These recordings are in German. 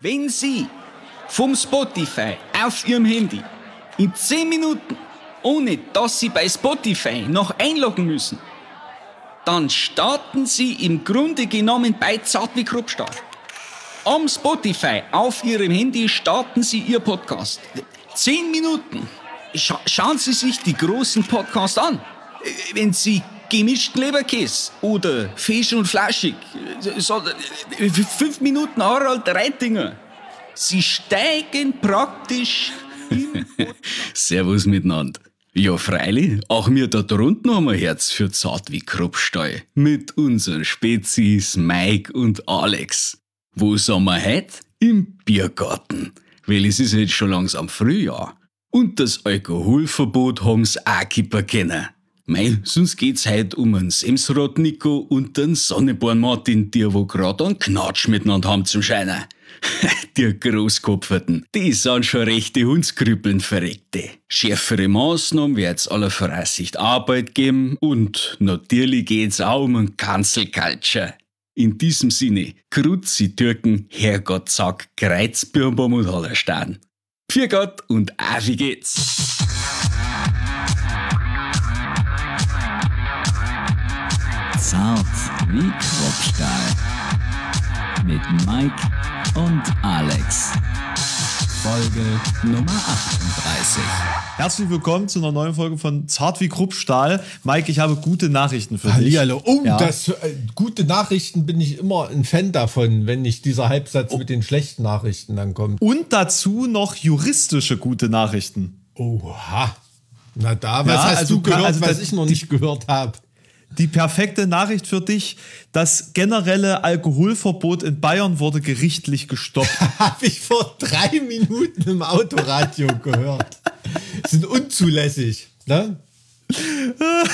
Wenn Sie vom Spotify auf Ihrem Handy in 10 Minuten, ohne dass Sie bei Spotify noch einloggen müssen, dann starten Sie im Grunde genommen bei Zart wie Kruppstahl. Am Spotify auf Ihrem Handy starten Sie Ihr Podcast. 10 Minuten. Scha schauen Sie sich die großen Podcasts an. Wenn Sie gemischten Leberkäse oder Fisch und Flaschig, so, fünf Minuten Harald Reitinger. Sie steigen praktisch Servus miteinander. Ja, freilich, auch wir da drunten haben ein Herz für zart wie Kruppstall. Mit unseren Spezies Mike und Alex. Wo sind wir heute? Im Biergarten. Weil es ist jetzt schon langsam Frühjahr. Und das Alkoholverbot haben's auch kippen können. Mei, sonst geht's heute um einen Semsrad Nico und den Sonneborn Martin, die wo grad einen Knatsch miteinander haben zum Scheinen. die Großkopferten, die sind schon rechte Hundskrüppeln verreckte. Schärfere Maßnahmen wird's aller Voraussicht Arbeit geben und natürlich geht's auch um einen Kanzelculture. In diesem Sinne, Kruzi Türken, Herrgott sag, Kreuzbirnbaum und Hallerstein. Für Gott und auf wie geht's. Zart wie Kruppstahl. Mit Mike und Alex. Folge Nummer 38. Herzlich willkommen zu einer neuen Folge von Zart wie Kruppstahl. Mike, ich habe gute Nachrichten für dich. Hallihallo. Oh, Ja. das, äh, gute Nachrichten bin ich immer ein Fan davon, wenn nicht dieser Halbsatz Oh. mit den schlechten Nachrichten dann kommt. Und dazu noch juristische gute Nachrichten. Oha. Na da, was Ja, hast also du gehört, also was ich noch nicht gehört habe? Die perfekte Nachricht für dich, das generelle Alkoholverbot in Bayern wurde gerichtlich gestoppt. Habe ich vor drei Minuten im Autoradio gehört. Sind unzulässig. Ne?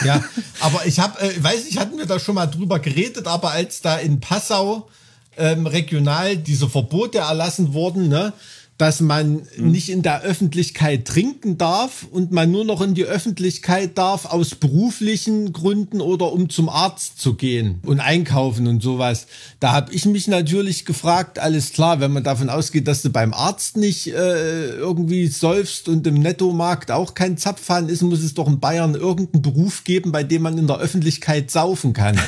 Ja, aber ich habe, äh, weiß nicht, hatten wir da schon mal drüber geredet, aber als da in Passau ähm, regional diese Verbote erlassen wurden, ne, dass man nicht in der Öffentlichkeit trinken darf und man nur noch in die Öffentlichkeit darf aus beruflichen Gründen oder um zum Arzt zu gehen und einkaufen und sowas. Da habe ich mich natürlich gefragt, alles klar, wenn man davon ausgeht, dass du beim Arzt nicht äh, irgendwie säufst und im Nettomarkt auch kein Zapfhahn ist, muss es doch in Bayern irgendeinen Beruf geben, bei dem man in der Öffentlichkeit saufen kann.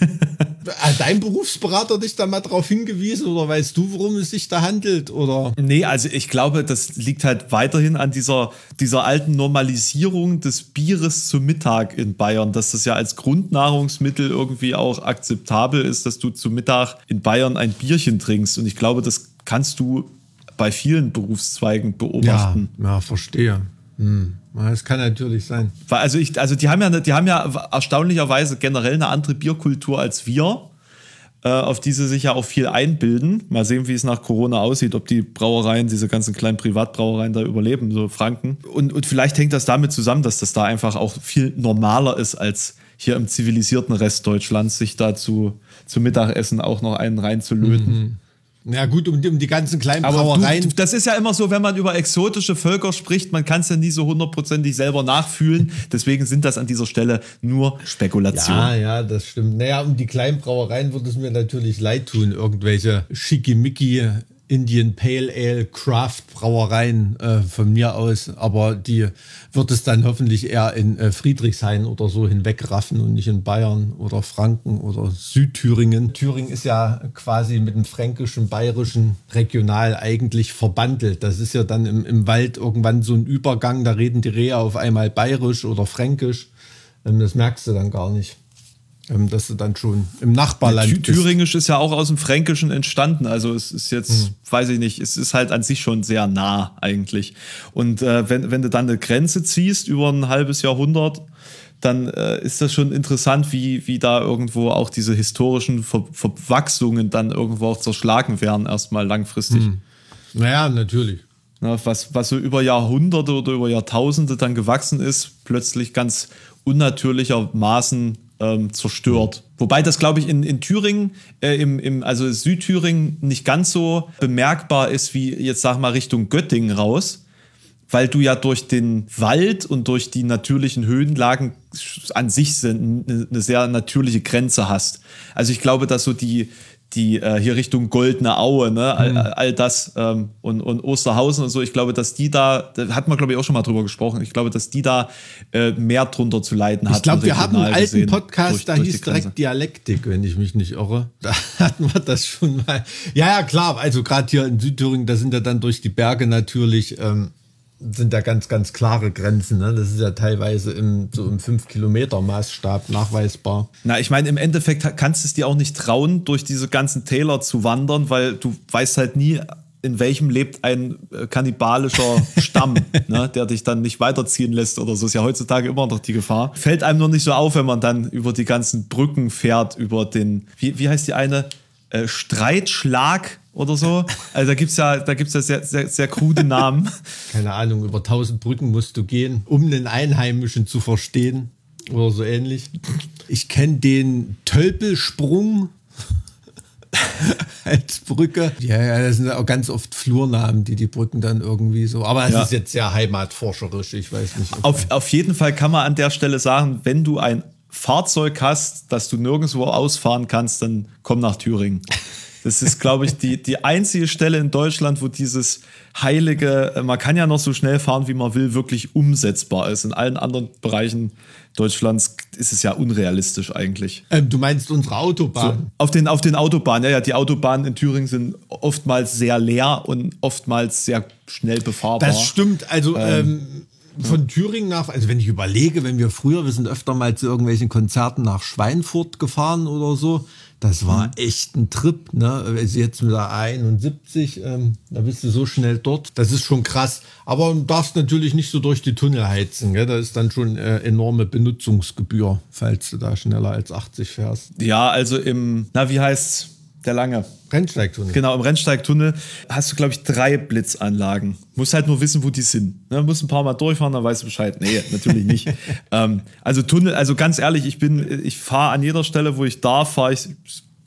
Hat dein Berufsberater dich da mal drauf hingewiesen oder weißt du, worum es sich da handelt? Oder? Nee, also ich glaube, das liegt halt weiterhin an dieser, dieser alten Normalisierung des Bieres zu Mittag in Bayern, dass das ja als Grundnahrungsmittel irgendwie auch akzeptabel ist, dass du zu Mittag in Bayern ein Bierchen trinkst. Und ich glaube, das kannst du bei vielen Berufszweigen beobachten. ja, verstehe. Hm. Das kann natürlich sein. Also ich, also die haben ja, die haben ja erstaunlicherweise generell eine andere Bierkultur als wir, äh, auf die sie sich ja auch viel einbilden. Mal sehen, wie es nach Corona aussieht, ob die Brauereien, diese ganzen kleinen Privatbrauereien da überleben, so Franken. Und, und vielleicht hängt das damit zusammen, dass das da einfach auch viel normaler ist als hier im zivilisierten Rest Deutschlands, sich da zu, zu Mittagessen auch noch einen reinzulöten. Ja gut, um, die- um die ganzen kleinen Aber Brauereien. du, das ist ja immer so, wenn man über exotische Völker spricht, man kann es ja nie so hundertprozentig selber nachfühlen. Deswegen sind das an dieser Stelle nur Spekulationen. ja, ja, das stimmt. Naja, um die kleinen Brauereien würde es mir natürlich leid tun, irgendwelche schickimicki Indian Pale Ale Craft Brauereien äh, von mir aus. Aber die wird es dann hoffentlich eher in äh, Friedrichshain oder so hinwegraffen und nicht in Bayern oder Franken oder Südthüringen. Thüringen ist ja quasi mit dem fränkischen, bayerischen regional eigentlich verbandelt. Das ist ja dann im, im Wald irgendwann so ein Übergang, da reden die Rehe auf einmal bayerisch oder fränkisch. Ähm, Das merkst du dann gar nicht. Ähm, Dass du dann schon im Nachbarland. Thüringisch ist ja auch aus dem Fränkischen entstanden. Also es ist jetzt, Hm. weiß ich nicht, es ist halt an sich schon sehr nah eigentlich. Und äh, wenn, wenn du dann eine Grenze ziehst über ein halbes Jahrhundert, dann äh, ist das schon interessant, wie, wie da irgendwo auch diese historischen Ver Verwachsungen dann irgendwo auch zerschlagen werden, erstmal langfristig. Hm. Naja, natürlich. Na, was, was so über Jahrhunderte oder über Jahrtausende dann gewachsen ist, plötzlich ganz unnatürlichermaßen ähm, zerstört. Wobei das, glaube ich, in, in Thüringen, äh, im, im, also Südthüringen, nicht ganz so bemerkbar ist wie jetzt, sag mal, Richtung Göttingen raus, weil du ja durch den Wald und durch die natürlichen Höhenlagen an sich eine, eine sehr natürliche Grenze hast. Also ich glaube, dass so die, die äh, hier Richtung Goldene Aue, ne, all, all das ähm, und, und Osterhausen und so, ich glaube, dass die da, da hat man glaube ich auch schon mal drüber gesprochen, ich glaube, dass die da äh, mehr drunter zu leiden hat. Ich glaube, wir haben einen alten Podcast, durch- da durch hieß direkt Dialektik, wenn ich mich nicht irre. Da hatten wir das schon mal. Ja, ja, klar. Also gerade hier in Südthüringen, da sind ja dann durch die Berge natürlich, ähm, sind da ganz, ganz klare Grenzen. Ne? Das ist ja teilweise im, so im 5-Kilometer-Maßstab nachweisbar. Na, ich meine, im Endeffekt kannst du es dir auch nicht trauen, durch diese ganzen Täler zu wandern, weil du weißt halt nie, in welchem lebt ein äh, kannibalischer Stamm, ne, der dich dann nicht weiterziehen lässt oder so. Ist ja heutzutage immer noch die Gefahr. Fällt einem nur nicht so auf, wenn man dann über die ganzen Brücken fährt, über den, wie, wie heißt die eine? Äh, Streitschlag oder so. Also da gibt's ja, da gibt's ja sehr, sehr, sehr krude Namen. Keine Ahnung, über 1000 Brücken musst du gehen, um einen Einheimischen zu verstehen oder so ähnlich. Ich kenne den Tölpelsprung als Brücke. Ja, ja, das sind auch ganz oft Flurnamen, die die Brücken dann irgendwie so. Aber es Ja. ist jetzt sehr heimatforscherisch, ich weiß nicht. Auf, auf jeden Fall kann man an der Stelle sagen, wenn du ein Fahrzeug hast, das du nirgendwo ausfahren kannst, dann komm nach Thüringen. Das ist, glaube ich, die, die einzige Stelle in Deutschland, wo dieses heilige, äh, man kann ja noch so schnell fahren, wie man will, wirklich umsetzbar ist. In allen anderen Bereichen Deutschlands ist es ja unrealistisch eigentlich. ähm, du meinst unsere Autobahn? Auf den, auf den Autobahnen, ja, ja, die Autobahnen in Thüringen sind oftmals sehr leer und oftmals sehr schnell befahrbar. Das stimmt. Also ähm, von Thüringen nach, also wenn ich überlege, wenn wir früher, wir sind öfter mal zu irgendwelchen Konzerten nach Schweinfurt gefahren oder so, das war echt ein Trip. Ne? Also jetzt mit der A71, ähm, da bist du so schnell dort. Das ist schon krass. Aber du darfst natürlich nicht so durch die Tunnel heizen. Gell? Da ist dann schon äh, enorme Benutzungsgebühr, falls du da schneller als 80 fährst. Ja, also im, na, wie heißt's? Der lange. Rennsteigtunnel. Genau, im Rennsteigtunnel hast du, glaube ich, drei Blitzanlagen. Musst halt nur wissen, wo die sind. Ne? Musst ein paar Mal durchfahren, dann weißt du Bescheid. Nee, natürlich nicht. ähm, also Tunnel, also ganz ehrlich, ich bin, ich fahre an jeder Stelle, wo ich darf, fahre ich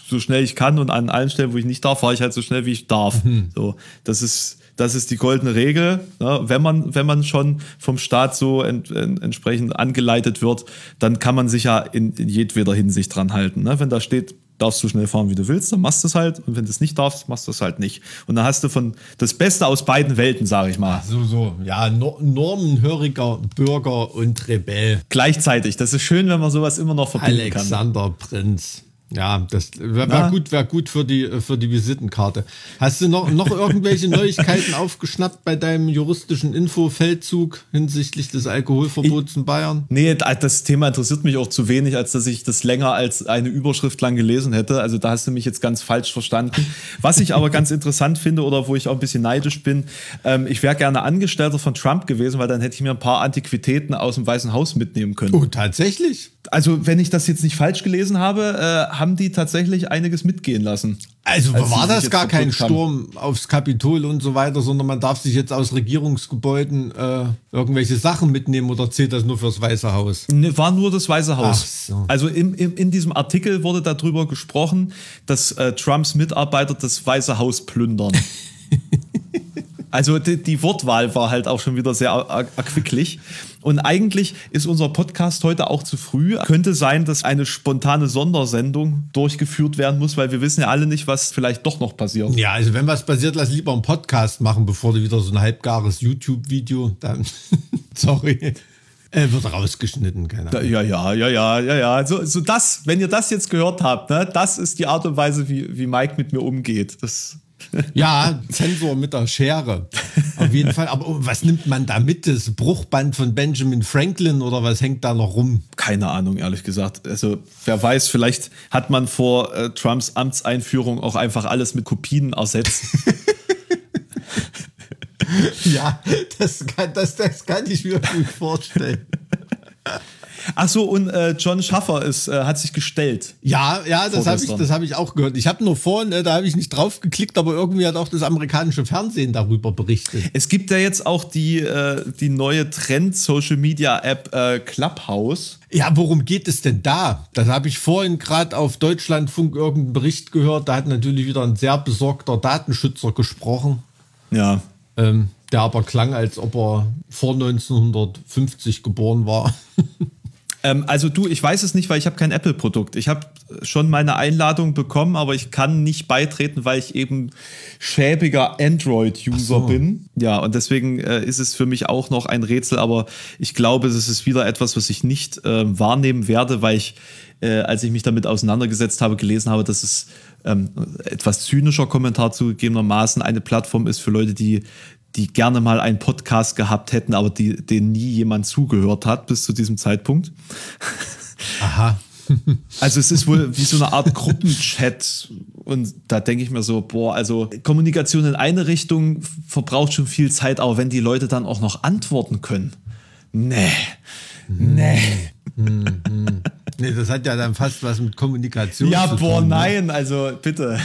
so schnell ich kann und an allen Stellen, wo ich nicht darf, fahre ich halt so schnell, wie ich darf. So, das ist, das ist die goldene Regel. Ne? Wenn man, wenn man schon vom Staat so ent, en, entsprechend angeleitet wird, dann kann man sich ja in, in jedweder Hinsicht dran halten. Ne? Wenn da steht, darfst du schnell fahren, wie du willst, dann machst du es halt. Und wenn du es nicht darfst, machst du es halt nicht. Und dann hast du von das Beste aus beiden Welten, sage ich mal. So, so. Ja, no normenhöriger Bürger und Rebell. Gleichzeitig. Das ist schön, wenn man sowas immer noch verbinden kann. Alexander Prinz. Ja, das wäre Na? gut, wär gut für die, für die Visitenkarte. Hast du noch, noch irgendwelche Neuigkeiten aufgeschnappt bei deinem juristischen Infofeldzug hinsichtlich des Alkoholverbots in Bayern? Nee, das Thema interessiert mich auch zu wenig, als dass ich das länger als eine Überschrift lang gelesen hätte. Also da hast du mich jetzt ganz falsch verstanden. Was ich aber ganz interessant finde oder wo ich auch ein bisschen neidisch bin, ähm, ich wäre gerne Angestellter von Trump gewesen, weil dann hätte ich mir ein paar Antiquitäten aus dem Weißen Haus mitnehmen können. Oh, tatsächlich? Also wenn ich das jetzt nicht falsch gelesen habe, äh, haben die tatsächlich einiges mitgehen lassen. Also Als war das gar kein haben. Sturm aufs Kapitol und so weiter, sondern man darf sich jetzt aus Regierungsgebäuden äh, irgendwelche Sachen mitnehmen oder zählt das nur fürs Weiße Haus? Ne, war nur das Weiße Haus. So. Also im, im, in diesem Artikel wurde darüber gesprochen, dass äh, Trumps Mitarbeiter das Weiße Haus plündern. also die, die Wortwahl war halt auch schon wieder sehr erquicklich. Und eigentlich ist unser Podcast heute auch zu früh. Könnte sein, dass eine spontane Sondersendung durchgeführt werden muss, weil wir wissen ja alle nicht, was vielleicht doch noch passiert. Ja, also wenn was passiert, lass lieber einen Podcast machen, bevor du wieder so ein halbgares YouTube-Video, dann, sorry, äh, wird rausgeschnitten, keine Ahnung. Ja, ja, ja, ja, ja, ja. So, so das, wenn ihr das jetzt gehört habt, ne, das ist die Art und Weise, wie, wie Mike mit mir umgeht. Das, Ja, Zensor mit der Schere. Auf jeden Fall. Aber was nimmt man da mit? Das Bruchband von Benjamin Franklin oder was hängt da noch rum? keine Ahnung, ehrlich gesagt. Also, wer weiß, vielleicht hat man vor äh, Trumps Amtseinführung auch einfach alles mit Kopien ersetzt. Ja, das kann, das, das kann ich mir gut vorstellen. Ach so, und äh, John Schaffer ist, äh, hat sich gestellt. Ja, ja, das habe ich, das hab ich auch gehört. Ich habe nur vorhin, äh, da habe ich nicht drauf geklickt, aber irgendwie hat auch das amerikanische Fernsehen darüber berichtet. Es gibt ja jetzt auch die, äh, die neue Trend-Social-Media-App äh, Clubhouse. Ja, worum geht es denn da? Das habe ich vorhin gerade auf Deutschlandfunk irgendeinen Bericht gehört. Da hat natürlich wieder ein sehr besorgter Datenschützer gesprochen, Ja. ähm, der aber klang, als ob er vor 1950 geboren war. Ähm, also du, ich weiß es nicht, weil ich habe kein Apple-Produkt. Ich habe schon meine Einladung bekommen, aber ich kann nicht beitreten, weil ich eben schäbiger Android-User so. bin. Ja, und deswegen äh, ist es für mich auch noch ein Rätsel, aber ich glaube, das ist wieder etwas, was ich nicht äh, wahrnehmen werde, weil ich, äh, als ich mich damit auseinandergesetzt habe, gelesen habe, dass es ähm, etwas zynischer Kommentar zugegebenermaßen eine Plattform ist für Leute, die die gerne mal einen Podcast gehabt hätten, aber die, denen nie jemand zugehört hat bis zu diesem Zeitpunkt. Aha. Also es ist wohl wie so eine Art Gruppenchat und da denke ich mir so, boah, also Kommunikation in eine Richtung verbraucht schon viel Zeit, aber wenn die Leute dann auch noch antworten können, nee, nee. Nee, das hat ja dann fast was mit Kommunikation Ja, zu boah, tun. ne? nein, also bitte.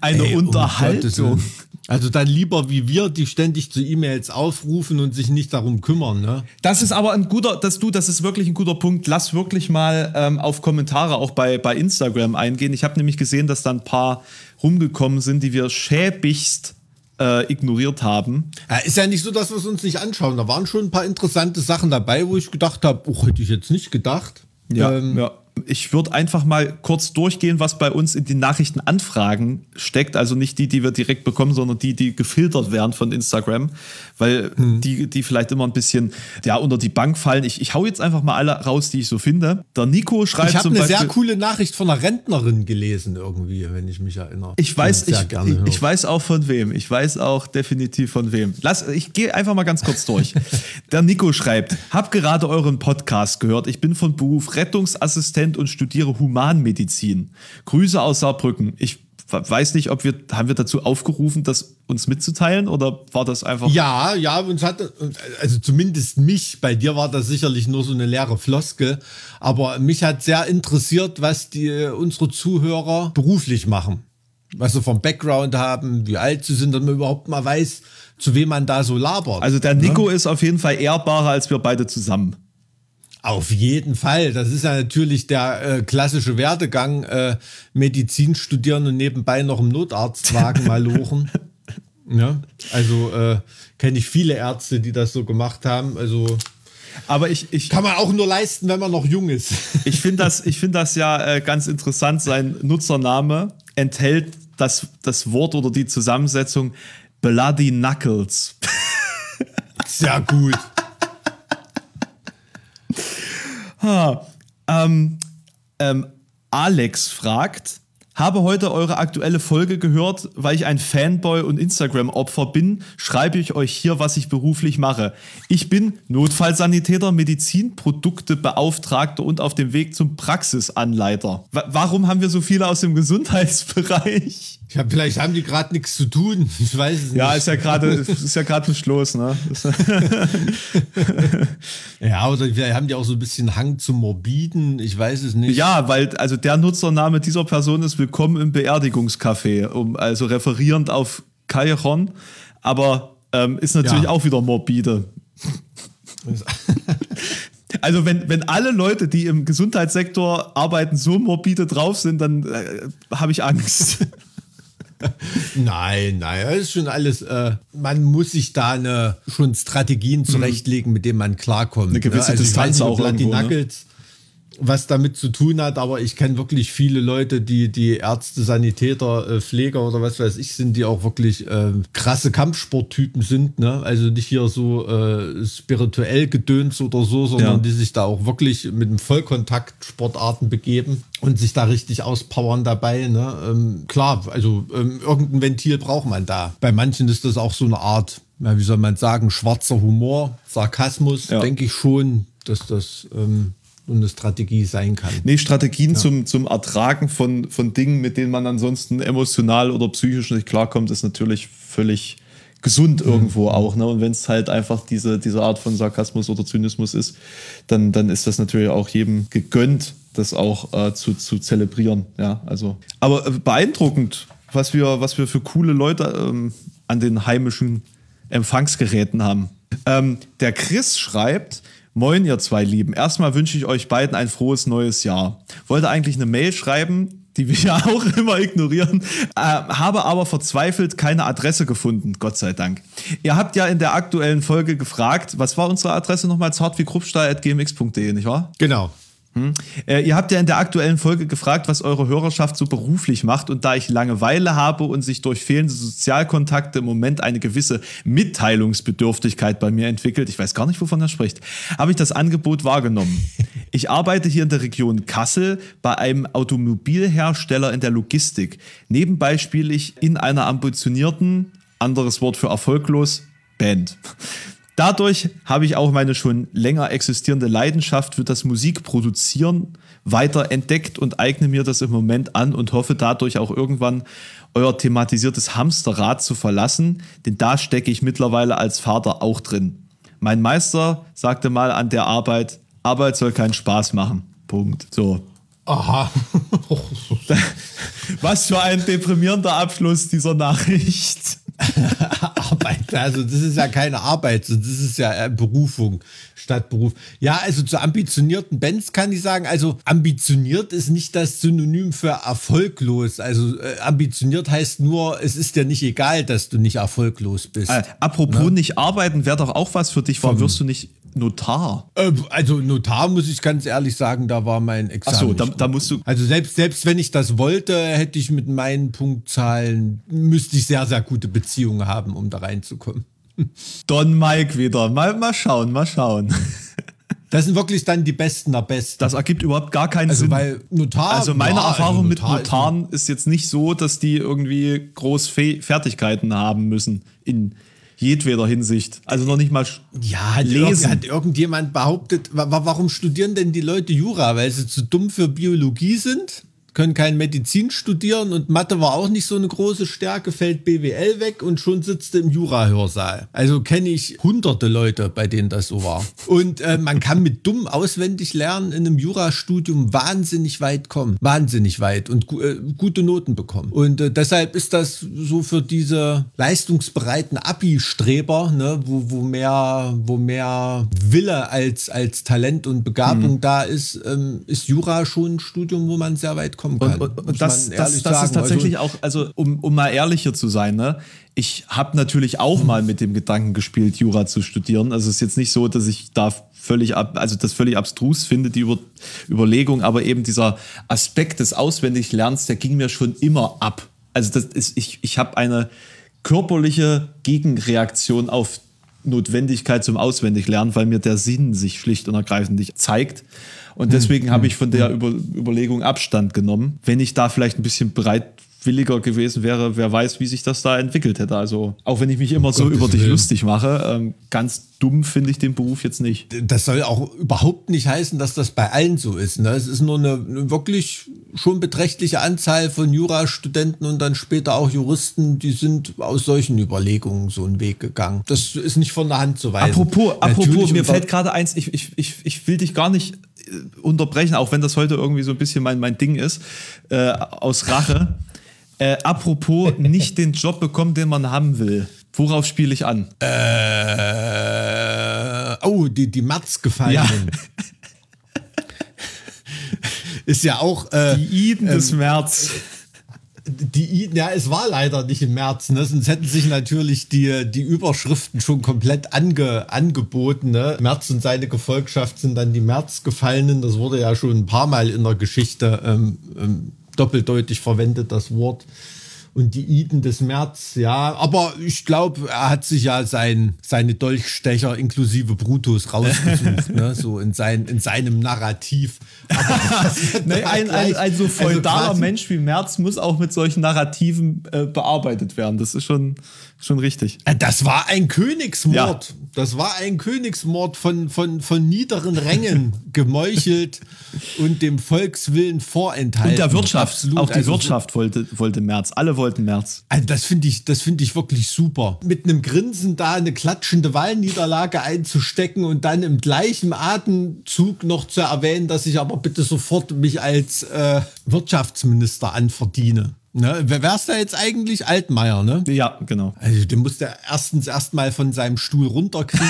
Eine Ey, um Unterhaltung. Willen. Also dann lieber wie wir, die ständig zu E-Mails aufrufen und sich nicht darum kümmern, ne? Das ist aber ein guter, dass du, das ist wirklich ein guter Punkt. Lass wirklich mal ähm, auf Kommentare auch bei, bei Instagram eingehen. Ich habe nämlich gesehen, dass da ein paar rumgekommen sind, die wir schäbigst äh, ignoriert haben. Ja, ist ja nicht so, dass wir es uns nicht anschauen. Da waren schon ein paar interessante Sachen dabei, wo ich gedacht habe, oh, hätte ich jetzt nicht gedacht. Ähm, ja. Ich würde einfach mal kurz durchgehen, was bei uns in den Nachrichtenanfragen steckt. Also nicht die, die wir direkt bekommen, sondern die, die gefiltert werden von Instagram, weil Hm. die, die vielleicht immer ein bisschen ja, unter die Bank fallen. Ich, ich hau jetzt einfach mal alle raus, die ich so finde. Der Nico schreibt Ich habe eine sehr coole Nachricht von einer Rentnerin gelesen, irgendwie, wenn ich mich erinnere. Ich weiß, ich, ich, ich weiß auch von wem. Ich weiß auch definitiv von wem. Lass, ich gehe einfach mal ganz kurz durch. Der Nico schreibt: Hab gerade euren Podcast gehört. Ich bin von Beruf Rettungsassistent und studiere Humanmedizin. Grüße aus Saarbrücken. Ich weiß nicht, ob wir haben wir dazu aufgerufen, das uns mitzuteilen oder war das einfach? Ja, ja, uns hat, also zumindest mich, bei dir war das sicherlich nur so eine leere Floskel, aber mich hat sehr interessiert, was die, unsere Zuhörer beruflich machen. Was sie vom Background haben, wie alt sie sind, dass man überhaupt mal weiß, zu wem man da so labert. Also der Nico ist auf jeden Fall ehrbarer als wir beide zusammen. Auf jeden Fall. Das ist ja natürlich der äh, klassische Werdegang, äh, Medizin studieren und nebenbei noch im Notarztwagen mal lochen. Ja, also äh, kenne ich viele Ärzte, die das so gemacht haben. Also Aber ich, ich, kann man auch nur leisten, wenn man noch jung ist. Ich finde das, ich find das ja äh, ganz interessant. Sein Nutzername enthält das, das Wort oder die Zusammensetzung Bloody Knuckles. Sehr gut. Ha, ähm, ähm, Alex fragt, habe heute eure aktuelle Folge gehört, weil ich ein Fanboy und Instagram-Opfer bin, schreibe ich euch hier, was ich beruflich mache. Ich bin Notfallsanitäter, Medizinproduktebeauftragter und auf dem Weg zum Praxisanleiter. Wa warum haben wir so viele aus dem Gesundheitsbereich? Ja, vielleicht haben die gerade nichts zu tun. Ich weiß es nicht. Ja, ist ja gerade ist ja gerade nicht los, ne? Ja, oder vielleicht haben die auch so ein bisschen Hang zum Morbiden. Ich weiß es nicht. Ja, weil also der Nutzername dieser Person ist Willkommen im Beerdigungscafé, um, also referierend auf Callejon, aber ähm, ist natürlich Ja. auch wieder morbide. Also wenn, wenn alle Leute, die im Gesundheitssektor arbeiten, so morbide drauf sind, dann äh, habe ich Angst. Nein, nein, das ist schon alles. Äh, man muss sich da eine, schon Strategien zurechtlegen, mit denen man klarkommt. Mhm. Eine gewisse ne? also Distanz auch irgendwo, ne? Knuckles was damit zu tun hat, aber ich kenne wirklich viele Leute, die die Ärzte, Sanitäter, äh, Pfleger oder was weiß ich sind, die auch wirklich äh, krasse Kampfsporttypen sind. Ne? Also nicht hier so äh, spirituell gedöns oder so, sondern Ja. die sich da auch wirklich mit dem Vollkontakt-Sportarten begeben und sich da richtig auspowern dabei. Ne? Ähm, klar, also ähm, irgendein Ventil braucht man da. Bei manchen ist das auch so eine Art, ja, wie soll man sagen, schwarzer Humor, Sarkasmus, Ja. denke ich schon, dass das ähm, eine Strategie sein kann. Nee, Strategien zum, zum Ertragen von, von Dingen, mit denen man ansonsten emotional oder psychisch nicht klarkommt, ist natürlich völlig gesund irgendwo auch. Ne? Und wenn es halt einfach diese, diese Art von Sarkasmus oder Zynismus ist, dann, dann ist das natürlich auch jedem gegönnt, das auch äh, zu, zu zelebrieren. Ja, also. Aber äh, beeindruckend, was wir, was wir für coole Leute ähm, an den heimischen Empfangsgeräten haben. Ähm, der Chris schreibt, Moin, ihr zwei Lieben. Erstmal wünsche ich euch beiden ein frohes neues Jahr. Wollte eigentlich eine Mail schreiben, die wir ja auch immer ignorieren, äh, habe aber verzweifelt keine Adresse gefunden, Gott sei Dank. Ihr habt ja in der aktuellen Folge gefragt, was war unsere Adresse nochmal? zartwiekruppstahl.gmx.de, nicht wahr? Genau. Hm. Äh, ihr habt ja in der aktuellen Folge gefragt, was eure Hörerschaft so beruflich macht. Und da ich Langeweile habe und sich durch fehlende Sozialkontakte im Moment eine gewisse Mitteilungsbedürftigkeit bei mir entwickelt, ich weiß gar nicht, wovon er spricht, habe ich das Angebot wahrgenommen. Ich arbeite hier in der Region Kassel bei einem Automobilhersteller in der Logistik. Nebenbei spiele ich in einer ambitionierten, anderes Wort für erfolglos, Band. Dadurch habe ich auch meine schon länger existierende Leidenschaft für das Musikproduzieren weiter entdeckt und eigne mir das im Moment an und hoffe dadurch auch irgendwann euer thematisiertes Hamsterrad zu verlassen, denn da stecke ich mittlerweile als Vater auch drin. Mein Meister sagte mal an der Arbeit, Arbeit soll keinen Spaß machen. Punkt. So. Aha. Was für ein deprimierender Abschluss dieser Nachricht. Arbeit, also das ist ja keine Arbeit, das ist ja Berufung statt Beruf. Ja, also zu ambitionierten Bands kann ich sagen, also ambitioniert ist nicht das Synonym für erfolglos. Also äh, ambitioniert heißt nur, es ist dir nicht egal, dass du nicht erfolglos bist. Äh, apropos ne? nicht arbeiten, wäre doch auch was für dich. Warum wirst du nicht Notar? Äh, also Notar muss ich ganz ehrlich sagen, da war mein Examen. Achso, da, da, musst du. Also selbst, selbst wenn ich das wollte, hätte ich mit meinen Punktzahlen, müsste ich sehr, sehr gute Beziehungen haben, um da reinzukommen. Don Mike wieder. Mal, mal schauen, mal schauen. Das sind wirklich dann die Besten der Besten. Das ergibt überhaupt gar keinen also Sinn. Weil Notar, also meine ja, Erfahrung also mit Notaren ist, ist, jetzt nicht so, dass die irgendwie groß Fe Fertigkeiten haben müssen in jedweder Hinsicht. Also noch nicht mal ja, hat lesen. Hat irgendjemand behauptet, warum studieren denn die Leute Jura? Weil sie zu dumm für Biologie sind? Können kein Medizin studieren und Mathe war auch nicht so eine große Stärke, fällt BWL weg und schon sitzt du im Jura-Hörsaal. Also kenne ich hunderte Leute, bei denen das so war. Und äh, man kann mit dumm auswendig lernen in einem Jurastudium wahnsinnig weit kommen. Wahnsinnig weit und äh, gute Noten bekommen. Und äh, deshalb ist das so für diese leistungsbereiten Abi-Streber, ne, wo, wo, mehr, wo mehr Wille als, als Talent und Begabung mhm. da ist, ähm, ist Jura schon ein Studium, wo man sehr weit kommen kann. Und, und, und das, das, das ist tatsächlich also, auch, also um, um mal ehrlicher zu sein, ne? ich habe natürlich auch mal mit dem Gedanken gespielt, Jura zu studieren. Also es ist jetzt nicht so, dass ich da völlig ab, also das völlig abstrus finde, die Über Überlegung, aber eben dieser Aspekt des Auswendiglernens, der ging mir schon immer ab. Also das ist, ich, ich habe eine körperliche Gegenreaktion auf Notwendigkeit zum Auswendiglernen, weil mir der Sinn sich schlicht und ergreifend nicht zeigt. Und deswegen hm, habe ich von der hm. Über Überlegung Abstand genommen. Wenn ich da vielleicht ein bisschen bereitwilliger gewesen wäre, wer weiß, wie sich das da entwickelt hätte. Also auch wenn ich mich immer oh so Gott, über dich Willen. lustig mache, ähm, ganz dumm finde ich den Beruf jetzt nicht. Das soll auch überhaupt nicht heißen, dass das bei allen so ist. Ne? Es ist nur eine, eine wirklich schon beträchtliche Anzahl von Jurastudenten und dann später auch Juristen, die sind aus solchen Überlegungen so einen Weg gegangen. Das ist nicht von der Hand zu weisen. Apropos, apropos mir fällt gerade eins, ich, ich, ich, ich will dich gar nicht unterbrechen, auch wenn das heute irgendwie so ein bisschen mein, mein Ding ist, äh, aus Rache. Äh, apropos nicht den Job bekommen, den man haben will. Worauf spiele ich an? Äh, oh, die, die Mats gefallen. Ja. ist ja auch. Äh, die Iden ähm, des März. Die ja, es war leider nicht im März, ne? sonst hätten sich natürlich die, die Überschriften schon komplett ange, angeboten. Ne? März und seine Gefolgschaft sind dann die Märzgefallenen. Das wurde ja schon ein paar Mal in der Geschichte ähm, ähm, doppeldeutig verwendet, das Wort und die Iden des März, ja. Aber ich glaube, er hat sich ja sein, seine Dolchstecher inklusive Brutus rausgesucht, ne? so in, sein, in seinem Narrativ. nee, ein, ein, ein, so also feudaler also Mensch wie Merz muss auch mit solchen Narrativen äh, bearbeitet werden. Das ist schon, schon richtig. Äh, das war ein Königsmord. Ja. Das war ein Königsmord von, von, von niederen Rängen gemeuchelt und dem Volkswillen vorenthalten. Und der Wirtschaft. Absolut. Auch die also, Wirtschaft wollte, wollte Merz. Alle wollten Merz. Also das finde ich, das ich wirklich super. Mit einem Grinsen da eine klatschende Wahlniederlage einzustecken und dann im gleichen Atemzug noch zu erwähnen, dass ich aber bitte sofort mich als äh, Wirtschaftsminister anverdiene. Ne, wer wär's da jetzt eigentlich? Altmaier, ne? Ja, genau. Also, den muss der erstens erstmal von seinem Stuhl runterkriegen.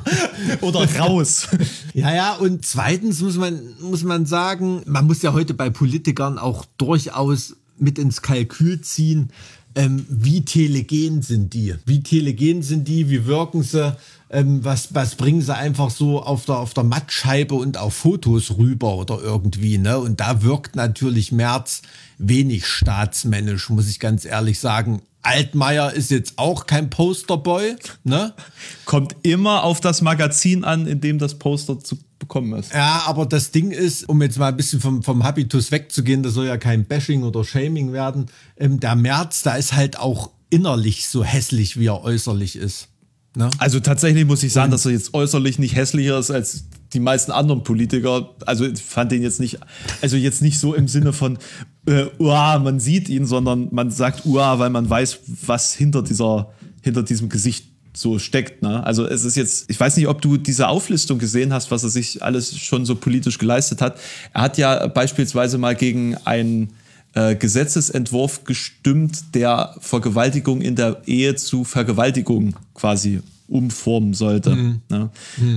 Oder raus. Ja, ja, und zweitens muss man, muss man sagen, man muss ja heute bei Politikern auch durchaus mit ins Kalkül ziehen, ähm, wie telegen sind die? Wie telegen sind die? Wie wirken sie? Ähm, was, was bringen sie einfach so auf der, auf der Mattscheibe und auf Fotos rüber oder irgendwie? Ne? Und da wirkt natürlich Merz wenig staatsmännisch, muss ich ganz ehrlich sagen. Altmaier ist jetzt auch kein Posterboy, ne? Kommt immer auf das Magazin an, in dem das Poster zu bekommen ist. Ja, aber das Ding ist, um jetzt mal ein bisschen vom, vom Habitus wegzugehen, das soll ja kein Bashing oder Shaming werden. Ähm, der März, da ist halt auch innerlich so hässlich, wie er äußerlich ist. Ne? Also tatsächlich muss ich sagen, dass er jetzt äußerlich nicht hässlicher ist als die meisten anderen Politiker. Also ich fand den jetzt nicht, also jetzt nicht so im Sinne von, äh, uah, man sieht ihn, sondern man sagt uah, weil man weiß, was hinter dieser, hinter diesem Gesicht so steckt. Ne? Also es ist jetzt, ich weiß nicht, ob du diese Auflistung gesehen hast, was er sich alles schon so politisch geleistet hat. Er hat ja beispielsweise mal gegen einen äh, Gesetzesentwurf gestimmt, der Vergewaltigung in der Ehe zu Vergewaltigung quasi umformen sollte. Mhm. Ne?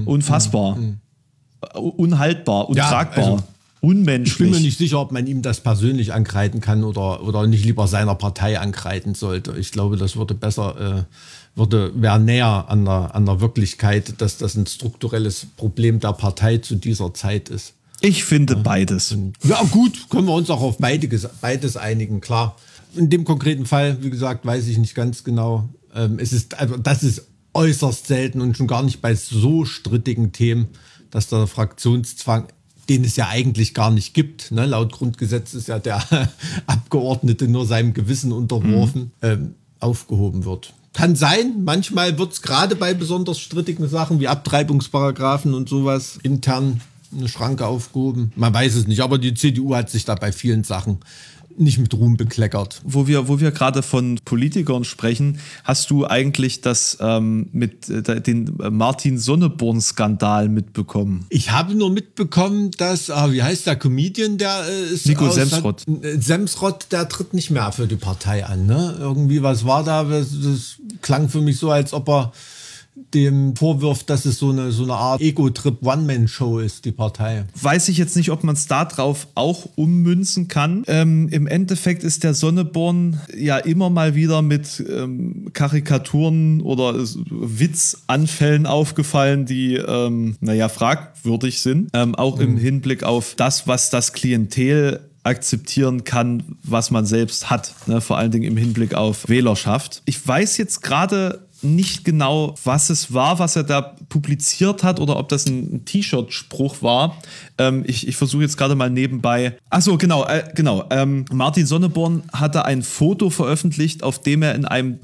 Unfassbar. Mhm. Unhaltbar, untragbar. also- Unmenschlich. Ich bin mir nicht sicher, ob man ihm das persönlich ankreiden kann oder, oder nicht lieber seiner Partei ankreiden sollte. Ich glaube, das würde besser, äh, würde, wäre näher an der, an der Wirklichkeit, dass das ein strukturelles Problem der Partei zu dieser Zeit ist. Ich finde beides. Ja, gut, können wir uns auch auf beides, beides einigen, klar. In dem konkreten Fall, wie gesagt, weiß ich nicht ganz genau. Ähm, es ist, also das ist äußerst selten und schon gar nicht bei so strittigen Themen, dass der Fraktionszwang, den es ja eigentlich gar nicht gibt, ne? laut Grundgesetz ist ja der Abgeordnete nur seinem Gewissen unterworfen, ähm, aufgehoben wird. Kann sein, manchmal wird es gerade bei besonders strittigen Sachen wie Abtreibungsparagraphen und sowas intern eine Schranke aufgehoben. Man weiß es nicht, aber die CDU hat sich da bei vielen Sachen nicht mit Ruhm bekleckert. Wo wir, wo wir gerade von Politikern sprechen, hast du eigentlich das ähm, mit äh, den Martin Sonneborn-Skandal mitbekommen? Ich habe nur mitbekommen, dass, ah, wie heißt der Comedian, der äh, ist Nico aus- Semsrott. Äh, Semsrott, der tritt nicht mehr für die Partei an. Ne? Irgendwie, was war da? Das, das klang für mich so, als ob er dem vorwirft, dass es so eine, so eine Art Ego-Trip One-Man-Show ist, die Partei. Weiß ich jetzt nicht, ob man es darauf auch ummünzen kann. Ähm, Im Endeffekt ist der Sonneborn ja immer mal wieder mit ähm, Karikaturen oder äh, Witzanfällen aufgefallen, die, ähm, naja, fragwürdig sind. Ähm, auch im Hinblick auf das, was das Klientel akzeptieren kann, was man selbst hat. Ne? Vor allen Dingen im Hinblick auf Wählerschaft. Ich weiß jetzt gerade nicht genau, was es war, was er da publiziert hat oder ob das ein T-Shirt-Spruch war. Ähm, ich ich versuche jetzt gerade mal nebenbei. Achso, genau, äh, genau. Ähm, Martin Sonneborn hatte ein Foto veröffentlicht, auf dem er in einem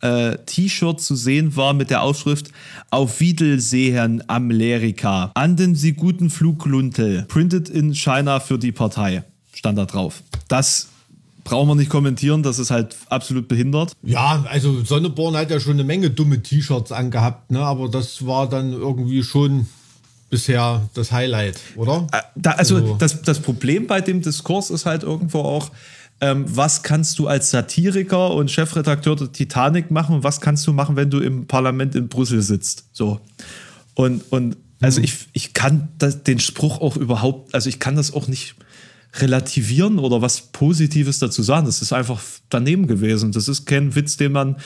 äh, T-Shirt zu sehen war mit der Aufschrift Auf Wiedersehen Amerika. An den Sie guten Flug Luntel. Printed in China für die Partei. Stand da drauf. Das brauchen wir nicht kommentieren, das ist halt absolut behindert. Ja, also Sonneborn hat ja schon eine Menge dumme T-Shirts angehabt, ne? aber das war dann irgendwie schon bisher das Highlight, oder? Äh, Da, also Also- das, das Problem bei dem Diskurs ist halt irgendwo auch, ähm, was kannst du als Satiriker und Chefredakteur der Titanic machen und was kannst du machen, wenn du im Parlament in Brüssel sitzt? So. Und, und also ich, ich kann das, den Spruch auch überhaupt, also ich kann das auch nicht relativieren oder was Positives dazu sagen. Das ist einfach daneben gewesen. Das ist kein Witz, den man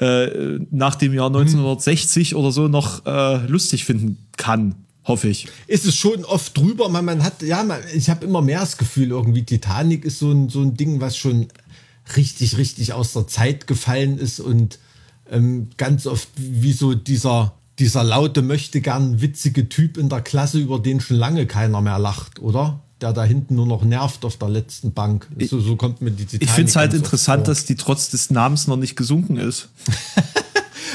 äh, nach dem Jahr 1960 oder so noch äh, lustig finden kann, hoffe ich. ist es schon oft drüber. Man, man hat, ja, man, ich habe immer mehr das Gefühl, irgendwie Titanic ist so ein, so ein Ding, was schon richtig, richtig aus der Zeit gefallen ist und ähm, ganz oft wie so dieser, dieser laute, möchte gern witzige Typ in der Klasse, über den schon lange keiner mehr lacht, oder? Der da hinten nur noch nervt auf der letzten Bank. So, so kommt mir die Titanic Ich finde es halt interessant, vor. dass die trotz des Namens noch nicht gesunken ist.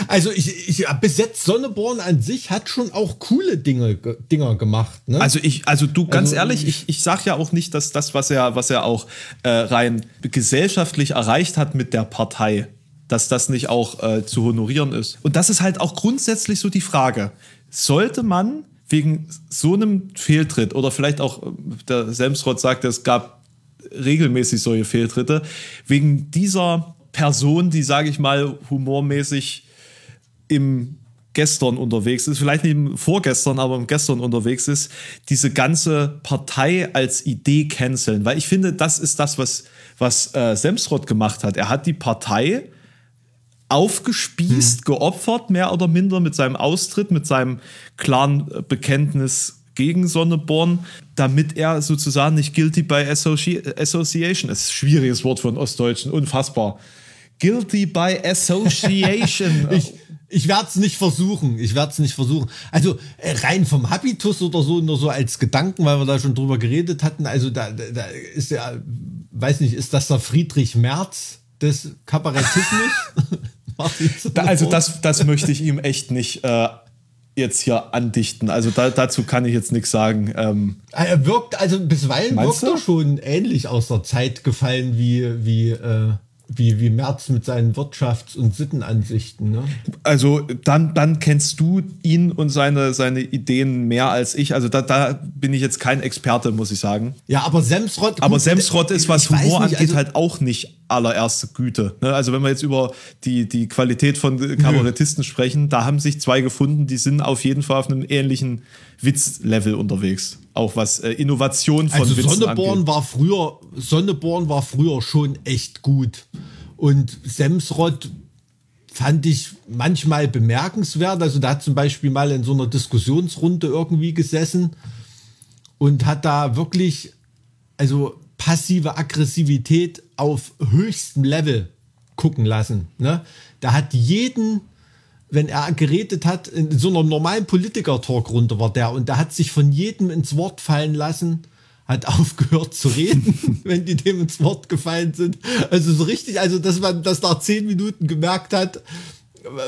Also ich, ich bis jetzt Sonneborn an sich hat schon auch coole Dinge, ge- Dinger gemacht. Ne? Also ich, also du, ganz Also ehrlich, ich, ich sag ja auch nicht, dass das, was er, was er auch äh, rein gesellschaftlich erreicht hat mit der Partei, dass das nicht auch äh, zu honorieren ist. Und das ist halt auch grundsätzlich so die Frage. Sollte man wegen so einem Fehltritt oder vielleicht auch, äh, der Semsrott sagt, es gab regelmäßig solche Fehltritte, wegen dieser Person, die, sage ich mal, humormäßig im gestern unterwegs ist, vielleicht nicht vorgestern, aber gestern unterwegs ist, diese ganze Partei als Idee canceln. Weil ich finde, das ist das, was, was äh, Semsrott gemacht hat. Er hat die Partei aufgespießt, hm. geopfert, mehr oder minder mit seinem Austritt, mit seinem klaren äh, Bekenntnis gegen Sonneborn, damit er sozusagen nicht guilty by Associ Association ist. Schwieriges Wort von Ostdeutschen, unfassbar. Guilty by Association. ich ich werde es nicht versuchen. Ich werde es nicht versuchen. Also äh, rein vom Habitus oder so, nur so als Gedanken, weil wir da schon drüber geredet hatten. Also da, da ist ja, weiß nicht, ist das der Friedrich Merz des Kabarettismus? also das, das möchte ich ihm echt nicht äh, jetzt hier andichten. Also da, dazu kann ich jetzt nichts sagen. Ähm, er wirkt, also bisweilen wirkt er schon ähnlich aus der Zeit gefallen wie, wie äh, wie, wie Merz mit seinen Wirtschafts- und Sittenansichten. Ne? Also dann, dann kennst du ihn und seine, seine Ideen mehr als ich. Also da, da bin ich jetzt kein Experte, muss ich sagen. Ja, aber Semsrott. Aber Semsrott ist, was Humor nicht, angeht, also halt auch nicht allererste Güte. Ne? Also wenn wir jetzt über die, die Qualität von Kabarettisten sprechen, da haben sich zwei gefunden, die sind auf jeden Fall auf einem ähnlichen Witzlevel unterwegs. Auch was äh, Innovation von also Witzen Sonneborn angeht. war früher, Sonneborn war früher schon echt gut. Und Semsrott fand ich manchmal bemerkenswert. Also da hat zum Beispiel mal in so einer Diskussionsrunde irgendwie gesessen und hat da wirklich, also passive Aggressivität auf höchstem Level gucken lassen. Ne? Da hat jeden, wenn er geredet hat, in so einer normalen Politiker-Talk-Runde war der und da hat sich von jedem ins Wort fallen lassen, hat aufgehört zu reden, wenn die dem ins Wort gefallen sind. Also so richtig, also dass man das nach zehn Minuten gemerkt hat,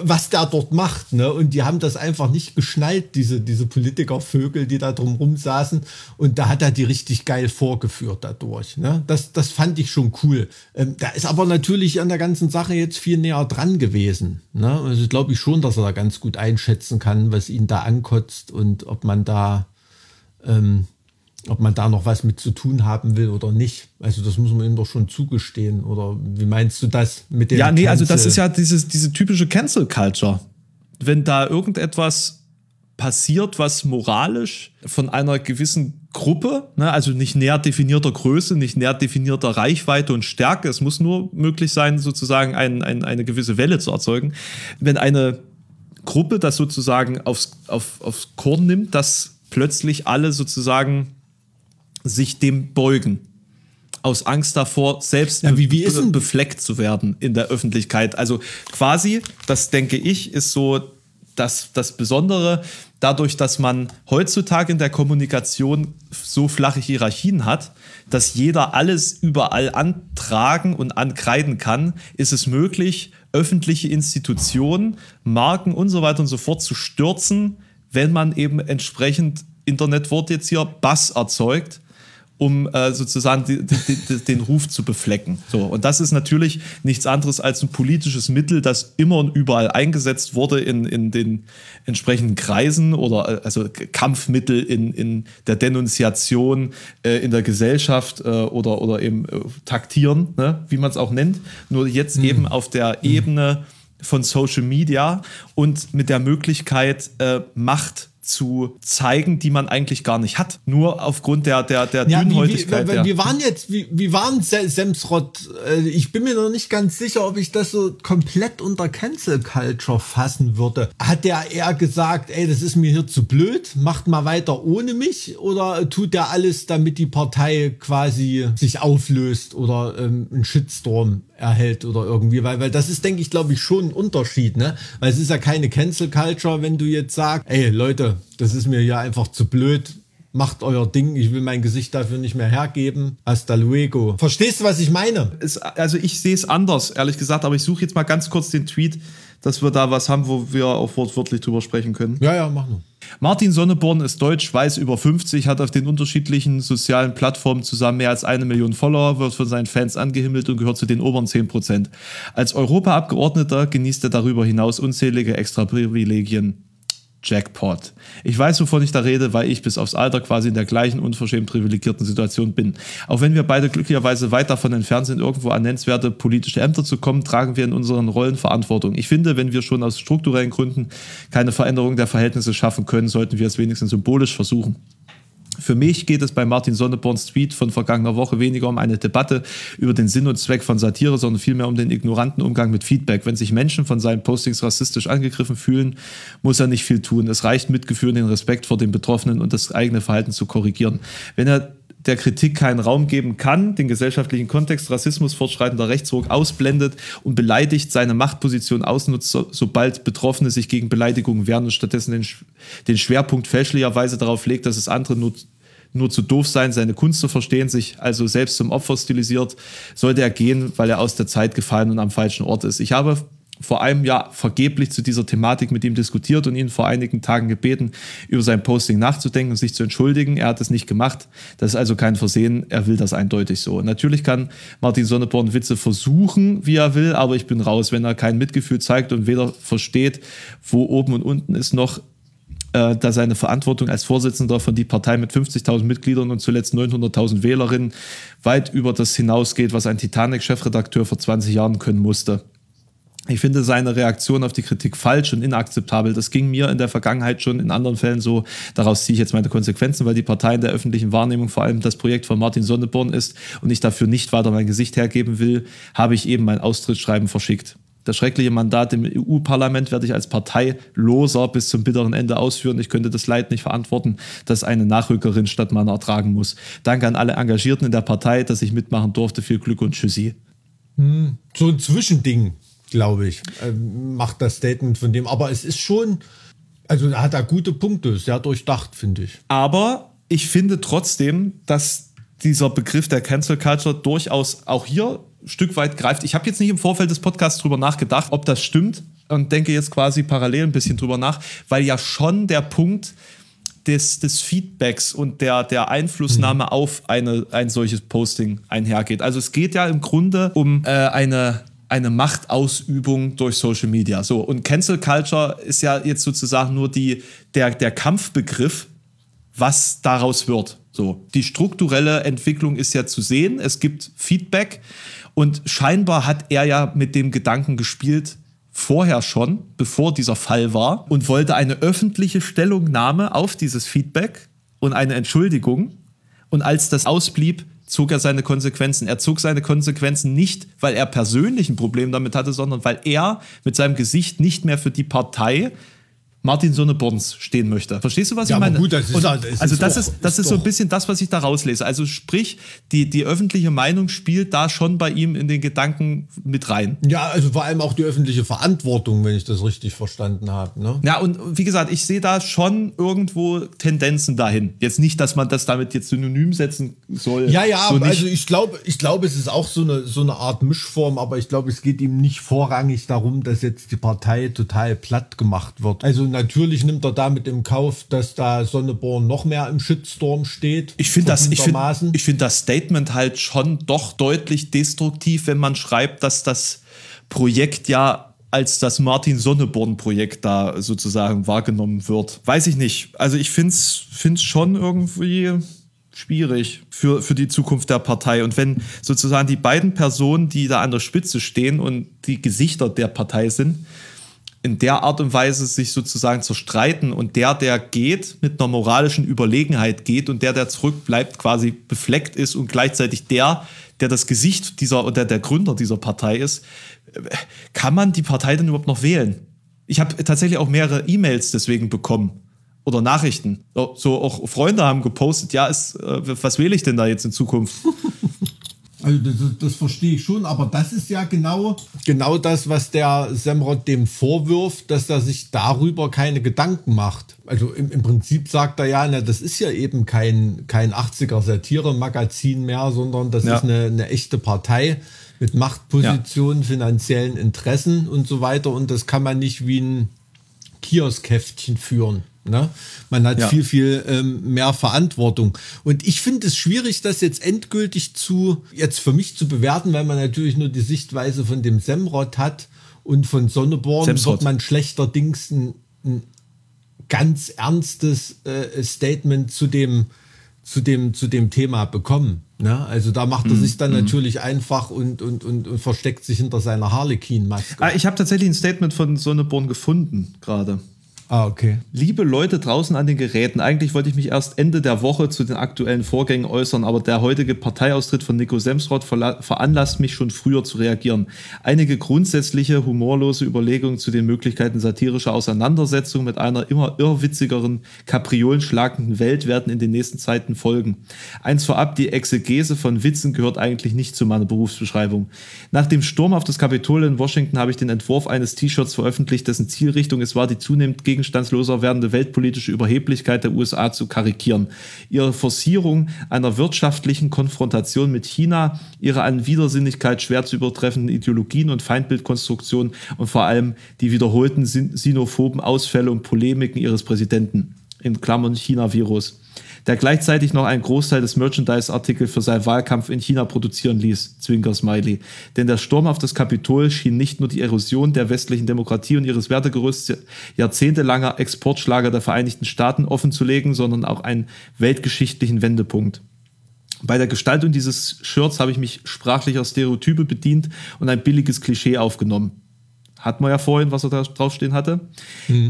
was der dort macht. Ne? Und die haben das einfach nicht geschnallt, diese, diese Politikervögel, die da drumrum saßen. Und da hat er die richtig geil vorgeführt dadurch. Ne? Das, das fand ich schon cool. Ähm, da ist aber natürlich an der ganzen Sache jetzt viel näher dran gewesen. Ne? Also glaube ich schon, dass er da ganz gut einschätzen kann, was ihn da ankotzt und ob man da ähm, ob man da noch was mit zu tun haben will oder nicht. Also das muss man ihm doch schon zugestehen. Oder wie meinst du das mit dem? Ja, nee, Cancel? also das ist ja dieses, diese typische Cancel Culture. Wenn da irgendetwas passiert, was moralisch von einer gewissen Gruppe, ne, also nicht näher definierter Größe, nicht näher definierter Reichweite und Stärke, es muss nur möglich sein, sozusagen ein, ein, eine gewisse Welle zu erzeugen. Wenn eine Gruppe das sozusagen aufs, auf, aufs Korn nimmt, dass plötzlich alle sozusagen sich dem beugen. Aus Angst davor, selbst ja, wie, wie ist denn? befleckt zu werden in der Öffentlichkeit. Also quasi, das denke ich, ist so das, das Besondere, dadurch, dass man heutzutage in der Kommunikation so flache Hierarchien hat, dass jeder alles überall antragen und ankreiden kann, ist es möglich, öffentliche Institutionen, Marken und so weiter und so fort zu stürzen, wenn man eben entsprechend Internetwort jetzt hier Bass erzeugt um äh, sozusagen die, die, die, den Ruf zu beflecken. So, und das ist natürlich nichts anderes als ein politisches Mittel, das immer und überall eingesetzt wurde in, in den entsprechenden Kreisen oder äh, also Kampfmittel in, in der Denunziation äh, in der Gesellschaft äh, oder, oder eben äh, taktieren, ne, wie man es auch nennt. Nur jetzt mhm. eben auf der mhm. Ebene von Social Media und mit der Möglichkeit, äh, Macht zu zeigen, die man eigentlich gar nicht hat. Nur aufgrund der, der, der ja, Dünnhäutigkeit. Wie, wie, wie waren jetzt, wie, wie waren Semsrott? Äh, ich bin mir noch nicht ganz sicher, ob ich das so komplett unter Cancel Culture fassen würde. Hat der eher gesagt, ey, das ist mir hier zu blöd, macht mal weiter ohne mich? Oder tut der alles, damit die Partei quasi sich auflöst oder ähm, einen Shitstorm erhält oder irgendwie? Weil, weil das ist, denke ich, glaube ich, schon ein Unterschied, ne? Weil es ist ja keine Cancel Culture, wenn du jetzt sagst, ey, Leute, das ist mir ja einfach zu blöd. Macht euer Ding, ich will mein Gesicht dafür nicht mehr hergeben. Hasta luego. Verstehst du, was ich meine? Es, also ich sehe es anders, ehrlich gesagt, aber ich suche jetzt mal ganz kurz den Tweet, dass wir da was haben, wo wir auch wortwörtlich drüber sprechen können. Ja, ja, mach nur. Martin Sonneborn ist deutsch, weiß über 50, hat auf den unterschiedlichen sozialen Plattformen zusammen mehr als eine Million Follower, wird von seinen Fans angehimmelt und gehört zu den oberen 10 Prozent. Als Europaabgeordneter genießt er darüber hinaus unzählige Extra-Privilegien. Jackpot. Ich weiß, wovon ich da rede, weil ich bis aufs Alter quasi in der gleichen unverschämt privilegierten Situation bin. Auch wenn wir beide glücklicherweise weit davon entfernt sind, irgendwo an nennenswerte politische Ämter zu kommen, tragen wir in unseren Rollen Verantwortung. Ich finde, wenn wir schon aus strukturellen Gründen keine Veränderung der Verhältnisse schaffen können, sollten wir es wenigstens symbolisch versuchen. Für mich geht es bei Martin Sonneborns Tweet von vergangener Woche weniger um eine Debatte über den Sinn und Zweck von Satire, sondern vielmehr um den ignoranten Umgang mit Feedback. Wenn sich Menschen von seinen Postings rassistisch angegriffen fühlen, muss er nicht viel tun. Es reicht Mitgefühl und den Respekt vor den Betroffenen und das eigene Verhalten zu korrigieren. Wenn er der Kritik keinen Raum geben kann, den gesellschaftlichen Kontext, Rassismus, fortschreitender Rechtsruck ausblendet und beleidigt, seine Machtposition ausnutzt, so, sobald Betroffene sich gegen Beleidigungen wehren und stattdessen den, den Schwerpunkt fälschlicherweise darauf legt, dass es andere nur nur zu doof sein, seine Kunst zu verstehen, sich also selbst zum Opfer stilisiert, sollte er gehen, weil er aus der Zeit gefallen und am falschen Ort ist. Ich habe vor einem Jahr vergeblich zu dieser Thematik mit ihm diskutiert und ihn vor einigen Tagen gebeten, über sein Posting nachzudenken und sich zu entschuldigen. Er hat es nicht gemacht. Das ist also kein Versehen. Er will das eindeutig so. Natürlich kann Martin Sonneborn Witze versuchen, wie er will, aber ich bin raus, wenn er kein Mitgefühl zeigt und weder versteht, wo oben und unten ist, noch äh, da seine Verantwortung als Vorsitzender von die Partei mit 50.000 Mitgliedern und zuletzt 900.000 Wählerinnen weit über das hinausgeht, was ein Titanic-Chefredakteur vor 20 Jahren können musste. Ich finde seine Reaktion auf die Kritik falsch und inakzeptabel. Das ging mir in der Vergangenheit schon in anderen Fällen so. Daraus ziehe ich jetzt meine Konsequenzen, weil die Partei in der öffentlichen Wahrnehmung vor allem das Projekt von Martin Sonneborn ist und ich dafür nicht weiter mein Gesicht hergeben will, habe ich eben mein Austrittsschreiben verschickt. Das schreckliche Mandat im EU-Parlament werde ich als Parteiloser bis zum bitteren Ende ausführen. Ich könnte das Leid nicht verantworten, dass eine Nachrückerin statt meiner ertragen muss. Danke an alle Engagierten in der Partei, dass ich mitmachen durfte. Viel Glück und Tschüssi. Hm, so ein Zwischending, glaube ich, ähm, macht das Statement von dem. Aber es ist schon, also er hat da gute Punkte, sehr durchdacht, finde ich. Aber ich finde trotzdem, dass dieser Begriff der Cancel Culture durchaus auch hier Stück weit greift. Ich habe jetzt nicht im Vorfeld des Podcasts drüber nachgedacht, ob das stimmt und denke jetzt quasi parallel ein bisschen drüber nach, weil ja schon der Punkt des, des Feedbacks und der, der Einflussnahme mhm. auf eine, ein solches Posting einhergeht. Also es geht ja im Grunde um äh, eine eine Machtausübung durch Social Media. So, und Cancel Culture ist ja jetzt sozusagen nur die, der, der Kampfbegriff, was daraus wird. So, die strukturelle Entwicklung ist ja zu sehen. Es gibt Feedback und scheinbar hat er ja mit dem Gedanken gespielt, vorher schon, bevor dieser Fall war, und wollte eine öffentliche Stellungnahme auf dieses Feedback und eine Entschuldigung. Und als das ausblieb, zog er seine Konsequenzen. Er zog seine Konsequenzen nicht, weil er persönlich ein Problem damit hatte, sondern weil er mit seinem Gesicht nicht mehr für die Partei Martin Sonneborns stehen möchte. Verstehst du, was ja, ich meine? Gut, das ist, Und, das ist also das ist, das ist, ist so ein bisschen das, was ich da rauslese. Also sprich, die, die öffentliche Meinung spielt da schon bei ihm in den Gedanken mit rein. Ja, also vor allem auch die öffentliche Verantwortung, wenn ich das richtig verstanden habe. Ne? Ja, und wie gesagt, ich sehe da schon irgendwo Tendenzen dahin. Jetzt nicht, dass man das damit jetzt synonym setzen soll. Ja, ja, so also ich glaube, ich glaube, es ist auch so eine, so eine Art Mischform, aber ich glaube, es geht ihm nicht vorrangig darum, dass jetzt die Partei total platt gemacht wird. Also natürlich nimmt er damit im Kauf, dass da Sonneborn noch mehr im Shitstorm steht. Ich finde das, ich find, ich find das Statement halt schon doch deutlich destruktiv, wenn man schreibt, dass das Projekt ja als das Martin Sonneborn-Projekt da sozusagen wahrgenommen wird. Weiß ich nicht. Also ich finde es schon irgendwie schwierig für, für die Zukunft der Partei. Und wenn sozusagen die beiden Personen, die da an der Spitze stehen und die Gesichter der Partei sind, in der Art und Weise sich sozusagen zerstreiten und der, der geht, mit einer moralischen Überlegenheit geht und der, der zurückbleibt, quasi befleckt ist und gleichzeitig der, der das Gesicht dieser oder der Gründer dieser Partei ist, kann man die Partei denn überhaupt noch wählen? Ich habe tatsächlich auch mehrere E-Mails deswegen bekommen oder Nachrichten. So auch Freunde haben gepostet, ja, ist, äh, was wähle ich denn da jetzt in Zukunft? Also das, das, verstehe ich schon, aber das ist ja genau, genau das, was der Semrod dem vorwirft, dass er sich darüber keine Gedanken macht. Also im, im Prinzip sagt er ja, na, das ist ja eben kein, kein 80er Satire-Magazin mehr, sondern das ja. ist eine, eine echte Partei mit Machtpositionen, ja. finanziellen Interessen und so weiter. Und das kann man nicht wie ein Kioskäftchen führen. Ne? Man hat ja. viel, viel ähm, mehr Verantwortung. Und ich finde es schwierig, das jetzt endgültig zu, jetzt für mich zu bewerten, weil man natürlich nur die Sichtweise von dem Semrod hat und von Sonneborn Semsrott. wird man schlechterdings ein, ein ganz ernstes äh, Statement zu dem, zu dem, zu dem Thema bekommen. Ne? Also da macht er sich dann natürlich einfach und, und, und, und versteckt sich hinter seiner Harlequin-Maske. Ah, ich habe tatsächlich ein Statement von Sonneborn gefunden gerade. Ah, okay. Liebe Leute draußen an den Geräten, eigentlich wollte ich mich erst Ende der Woche zu den aktuellen Vorgängen äußern, aber der heutige Parteiaustritt von Nico Semsrott verla- veranlasst mich schon früher zu reagieren. Einige grundsätzliche, humorlose Überlegungen zu den Möglichkeiten satirischer Auseinandersetzung mit einer immer irrwitzigeren, kapriolenschlagenden Welt werden in den nächsten Zeiten folgen. Eins vorab, die Exegese von Witzen gehört eigentlich nicht zu meiner Berufsbeschreibung. Nach dem Sturm auf das Kapitol in Washington habe ich den Entwurf eines T-Shirts veröffentlicht, dessen Zielrichtung es war, die zunehmend gegenstandsloser werdende weltpolitische Überheblichkeit der USA zu karikieren. Ihre Forcierung einer wirtschaftlichen Konfrontation mit China, ihre an Widersinnigkeit schwer zu übertreffenden Ideologien und Feindbildkonstruktionen und vor allem die wiederholten sin- sinophoben Ausfälle und Polemiken ihres Präsidenten. In Klammern China-Virus der gleichzeitig noch einen Großteil des Merchandise-Artikels für seinen Wahlkampf in China produzieren ließ, Zwinker Smiley. Denn der Sturm auf das Kapitol schien nicht nur die Erosion der westlichen Demokratie und ihres Wertegerüsts jahrzehntelanger Exportschlager der Vereinigten Staaten offenzulegen, sondern auch einen weltgeschichtlichen Wendepunkt. Bei der Gestaltung dieses Shirts habe ich mich sprachlicher Stereotype bedient und ein billiges Klischee aufgenommen. Hat man ja vorhin, was er da draufstehen hatte.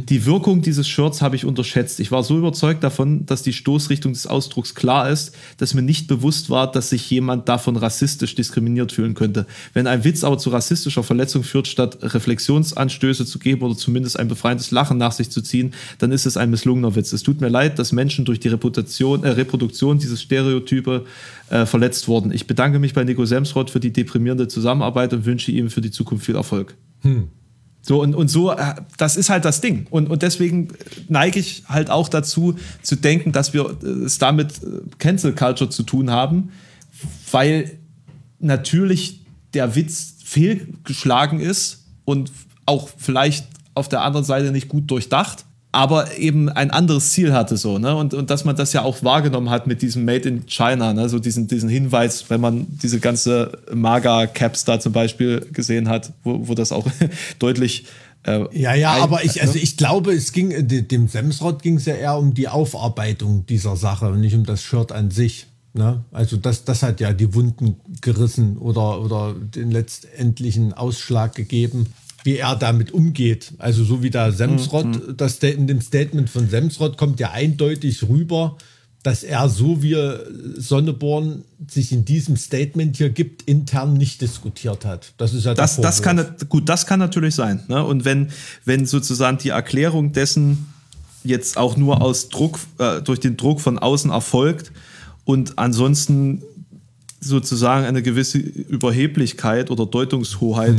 Die Wirkung dieses Shirts habe ich unterschätzt. Ich war so überzeugt davon, dass die Stoßrichtung des Ausdrucks klar ist, dass mir nicht bewusst war, dass sich jemand davon rassistisch diskriminiert fühlen könnte. Wenn ein Witz aber zu rassistischer Verletzung führt, statt Reflexionsanstöße zu geben oder zumindest ein befreiendes Lachen nach sich zu ziehen, dann ist es ein misslungener Witz. Es tut mir leid, dass Menschen durch die Reputation, äh, Reproduktion dieses Stereotype äh, verletzt wurden. Ich bedanke mich bei Nico Semsrott für die deprimierende Zusammenarbeit und wünsche ihm für die Zukunft viel Erfolg. So und, und so, äh, das ist halt das Ding. Und, und deswegen neige ich halt auch dazu, zu denken, dass wir äh, es damit äh, Cancel Culture zu tun haben, weil natürlich der Witz fehlgeschlagen ist und auch vielleicht auf der anderen Seite nicht gut durchdacht, aber eben ein anderes Ziel hatte so, ne? Und, und dass man das ja auch wahrgenommen hat mit diesem Made in China, ne? So diesen, diesen Hinweis, wenn man diese ganze Maga-Caps da zum Beispiel gesehen hat, wo, wo das auch deutlich äh, Ja, ja, ein- aber ich, also ne? ich glaube, es ging, de- dem Semsrott ging es ja eher um die Aufarbeitung dieser Sache und nicht um das Shirt an sich. Ne? Also das, das hat ja die Wunden gerissen oder, oder den letztendlichen Ausschlag gegeben, wie er damit umgeht. Also so wie der Semsrott, Mhm. das in dem Statement von Semsrott kommt ja eindeutig rüber, dass er so wie Sonneborn sich in diesem Statement hier gibt, intern nicht diskutiert hat. Das ist ja das, das kann gut, das kann natürlich sein. Ne? Und wenn, wenn sozusagen die Erklärung dessen jetzt auch nur aus Druck, äh, durch den Druck von außen erfolgt und ansonsten sozusagen eine gewisse Überheblichkeit oder Deutungshoheit,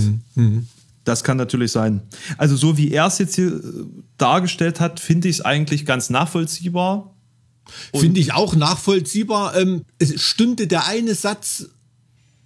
das kann natürlich sein. Also so wie er es jetzt hier äh, dargestellt hat, finde ich es eigentlich ganz nachvollziehbar. Finde ich auch nachvollziehbar. Ähm, es stünde der eine Satz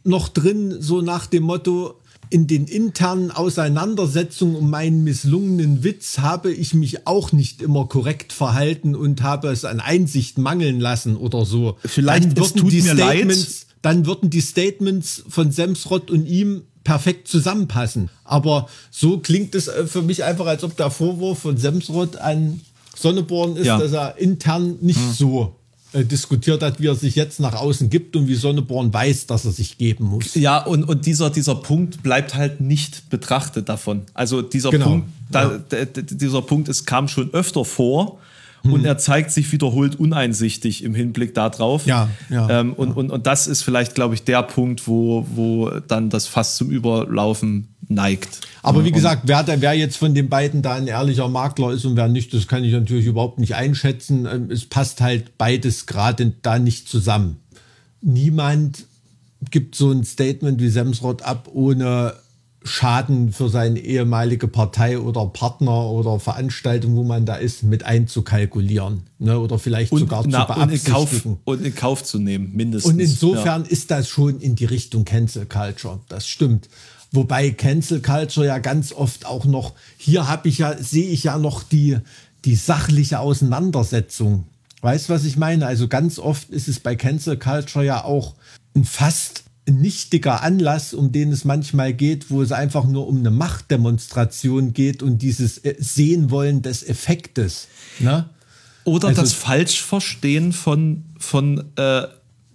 noch drin, so nach dem Motto, in den internen Auseinandersetzungen um meinen misslungenen Witz habe ich mich auch nicht immer korrekt verhalten und habe es an Einsicht mangeln lassen oder so. Vielleicht, dann es würden tut die mir leid. Statements, dann würden die Statements von Semsrott und ihm perfekt zusammenpassen. Aber so klingt es äh, für mich einfach, als ob der Vorwurf von Semsrott an Sonneborn ist, Ja. dass er intern nicht so äh, diskutiert hat, wie er sich jetzt nach außen gibt und wie Sonneborn weiß, dass er sich geben muss. Ja, und, und dieser, dieser Punkt bleibt halt nicht betrachtet davon. Also dieser Genau, Punkt, da, ja. dieser Punkt, es kam schon öfter vor und er zeigt sich wiederholt uneinsichtig im Hinblick darauf. Ja, ja, ähm, und, Und, und das ist vielleicht, glaube ich, der Punkt, wo, wo dann das Fass zum Überlaufen neigt. Aber wie gesagt, wer, wer jetzt von den beiden da ein ehrlicher Makler ist und wer nicht, das kann ich natürlich überhaupt nicht einschätzen. Ähm, Es passt halt beides gerade da nicht zusammen. Niemand gibt so ein Statement wie Semsrott ab, ohne Schaden für seine ehemalige Partei oder Partner oder Veranstaltung, wo man da ist, mit einzukalkulieren. Ne? Oder vielleicht Und, sogar na, zu und, in Kauf, beabsichtigen. und in Kauf zu nehmen, mindestens. Und insofern Ja. ist das schon in die Richtung Cancel Culture. Das stimmt. Wobei Cancel Culture ja ganz oft auch noch, hier habe ich ja, sehe ich ja noch die, die sachliche Auseinandersetzung. Weißt du, was ich meine? Also ganz oft ist es bei Cancel Culture ja auch ein fast nichtiger Anlass, um den es manchmal geht, wo es einfach nur um eine Machtdemonstration geht und dieses äh, Sehen wollen des Effektes. Ne? Oder Also- das Falschverstehen von, von äh,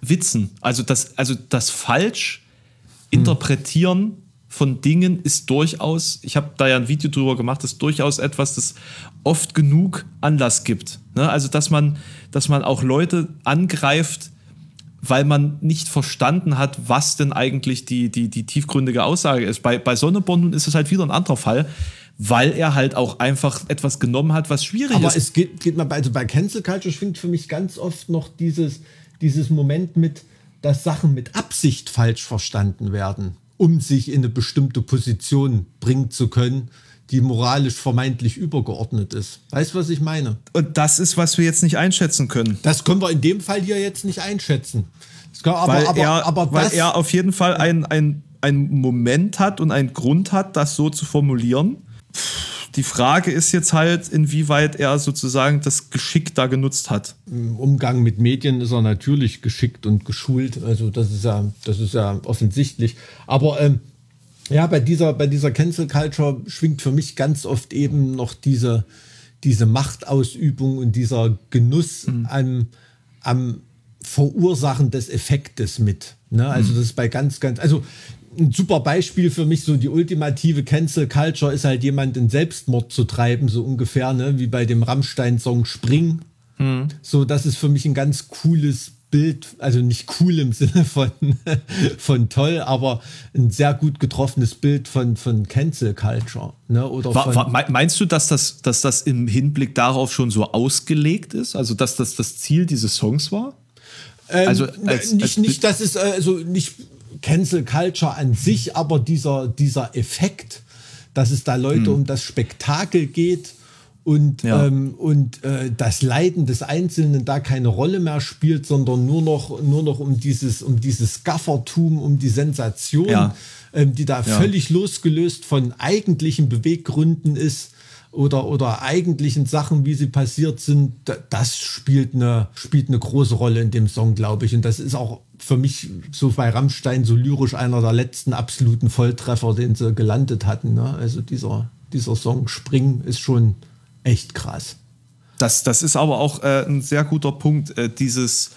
Witzen. Also das, also das Falsch-Interpretieren von Dingen ist durchaus, ich habe da ja ein Video drüber gemacht, ist durchaus etwas, das oft genug Anlass gibt. Ne? Also dass man, dass man auch Leute angreift, weil man nicht verstanden hat, was denn eigentlich die, die, die tiefgründige Aussage ist. Bei, bei Sonneborn nun ist es halt wieder ein anderer Fall, weil er halt auch einfach etwas genommen hat, was schwierig Aber ist. es geht, geht mal bei, also bei Cancel Culture schwingt für mich ganz oft noch dieses, dieses Moment mit, dass Sachen mit Absicht falsch verstanden werden, um sich in eine bestimmte Position bringen zu können, die moralisch vermeintlich übergeordnet ist. Weißt du, was ich meine? Und das ist, was wir jetzt nicht einschätzen können. Das können wir in dem Fall hier jetzt nicht einschätzen. Kann, aber, weil aber, er, aber weil er auf jeden Fall ein, ein, ein Moment hat und einen Grund hat, das so zu formulieren. Die Frage ist jetzt halt, inwieweit er sozusagen das Geschick da genutzt hat. im Umgang mit Medien ist er natürlich geschickt und geschult. Also das ist ja, das ist ja offensichtlich. Aber ähm, ja, bei dieser, bei dieser Cancel Culture schwingt für mich ganz oft eben noch diese, diese Machtausübung und dieser Genuss am, am Verursachen des Effektes mit. Ne? Also das ist bei ganz, ganz, also ein super Beispiel für mich, so die ultimative Cancel Culture ist halt jemand in Selbstmord zu treiben, so ungefähr, ne? wie bei dem Rammstein-Song Spring. So, das ist für mich ein ganz cooles Bild, also nicht cool im Sinne von, von toll, aber ein sehr gut getroffenes Bild von, von Cancel Culture. Ne? Oder Wa- von, wa- mei- meinst du, dass das, dass das im Hinblick darauf schon so ausgelegt ist? Also, dass das das Ziel dieses Songs war? Ähm, Also als- nicht, als- nicht, das ist äh, also nicht Cancel Culture an sich, aber dieser, dieser Effekt, dass es da Leute um das Spektakel geht und. Ja. ähm, und äh, das Leiden des Einzelnen da keine Rolle mehr spielt, sondern nur noch, nur noch um dieses, um dieses Gaffertum, um die Sensation, Ja. ähm, die da völlig losgelöst von eigentlichen Beweggründen ist oder, oder eigentlichen Sachen, wie sie passiert sind, da- das spielt eine, spielt eine große Rolle in dem Song, glaube ich. Und das ist auch für mich so bei Rammstein so lyrisch einer der letzten absoluten Volltreffer, den sie gelandet hatten. Ne? Also dieser, dieser Song Spring ist schon echt krass. Das, das ist aber auch äh, ein sehr guter Punkt. Äh, dieses,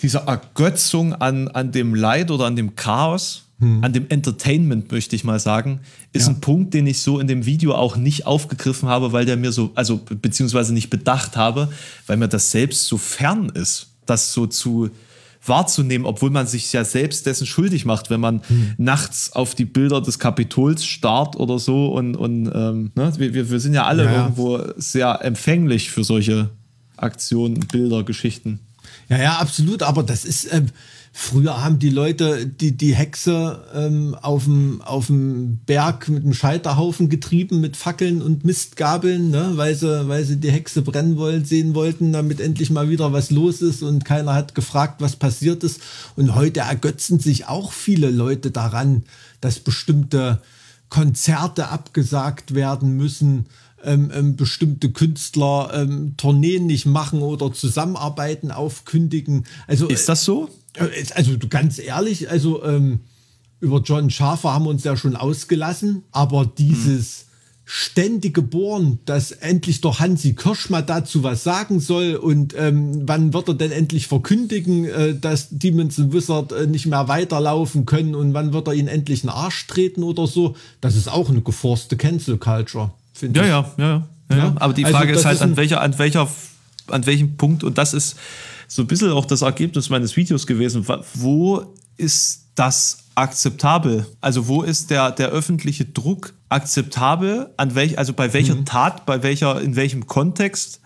diese Ergötzung an, an dem Leid oder an dem Chaos, an dem Entertainment, möchte ich mal sagen, ist ein Punkt, den ich so in dem Video auch nicht aufgegriffen habe, weil der mir so, also be- beziehungsweise nicht bedacht habe, weil mir das selbst so fern ist, das so zu wahrzunehmen, obwohl man sich ja selbst dessen schuldig macht, wenn man nachts auf die Bilder des Kapitols starrt oder so und, und ähm, ne? wir, wir, sind ja alle ja. irgendwo sehr empfänglich für solche Aktionen, Bilder, Geschichten. Ja, ja, absolut. Aber das ist, ähm, früher haben die Leute die, die Hexe ähm, auf dem Berg mit einem Scheiterhaufen getrieben mit Fackeln und Mistgabeln, ne? weil, sie, weil sie die Hexe brennen wollen, sehen wollten, damit endlich mal wieder was los ist und keiner hat gefragt, was passiert ist. Und heute ergötzen sich auch viele Leute daran, dass bestimmte Konzerte abgesagt werden müssen, ähm, ähm, bestimmte Künstler ähm, Tourneen nicht machen oder Zusammenarbeiten aufkündigen. Also Ist das so? Also du ganz ehrlich, also ähm, über John Schafer haben wir uns ja schon ausgelassen, aber dieses ständige Bohren, dass endlich doch Hansi Kirsch mal dazu was sagen soll und ähm, wann wird er denn endlich verkündigen, äh, dass Demons Wizard äh, nicht mehr weiterlaufen können und wann wird er ihnen endlich einen Arsch treten oder so, das ist auch eine geforste Cancel Culture, finde Ja, ich. ja, ja, ja. Ja. Aber die Also Frage das ist halt, ist an welcher, an welcher, an welchem Punkt, und das ist so ein bisschen auch das Ergebnis meines Videos gewesen, wo ist das akzeptabel? Also wo ist der, der öffentliche Druck akzeptabel? An welch, also bei welcher Tat, bei welcher, in welchem Kontext?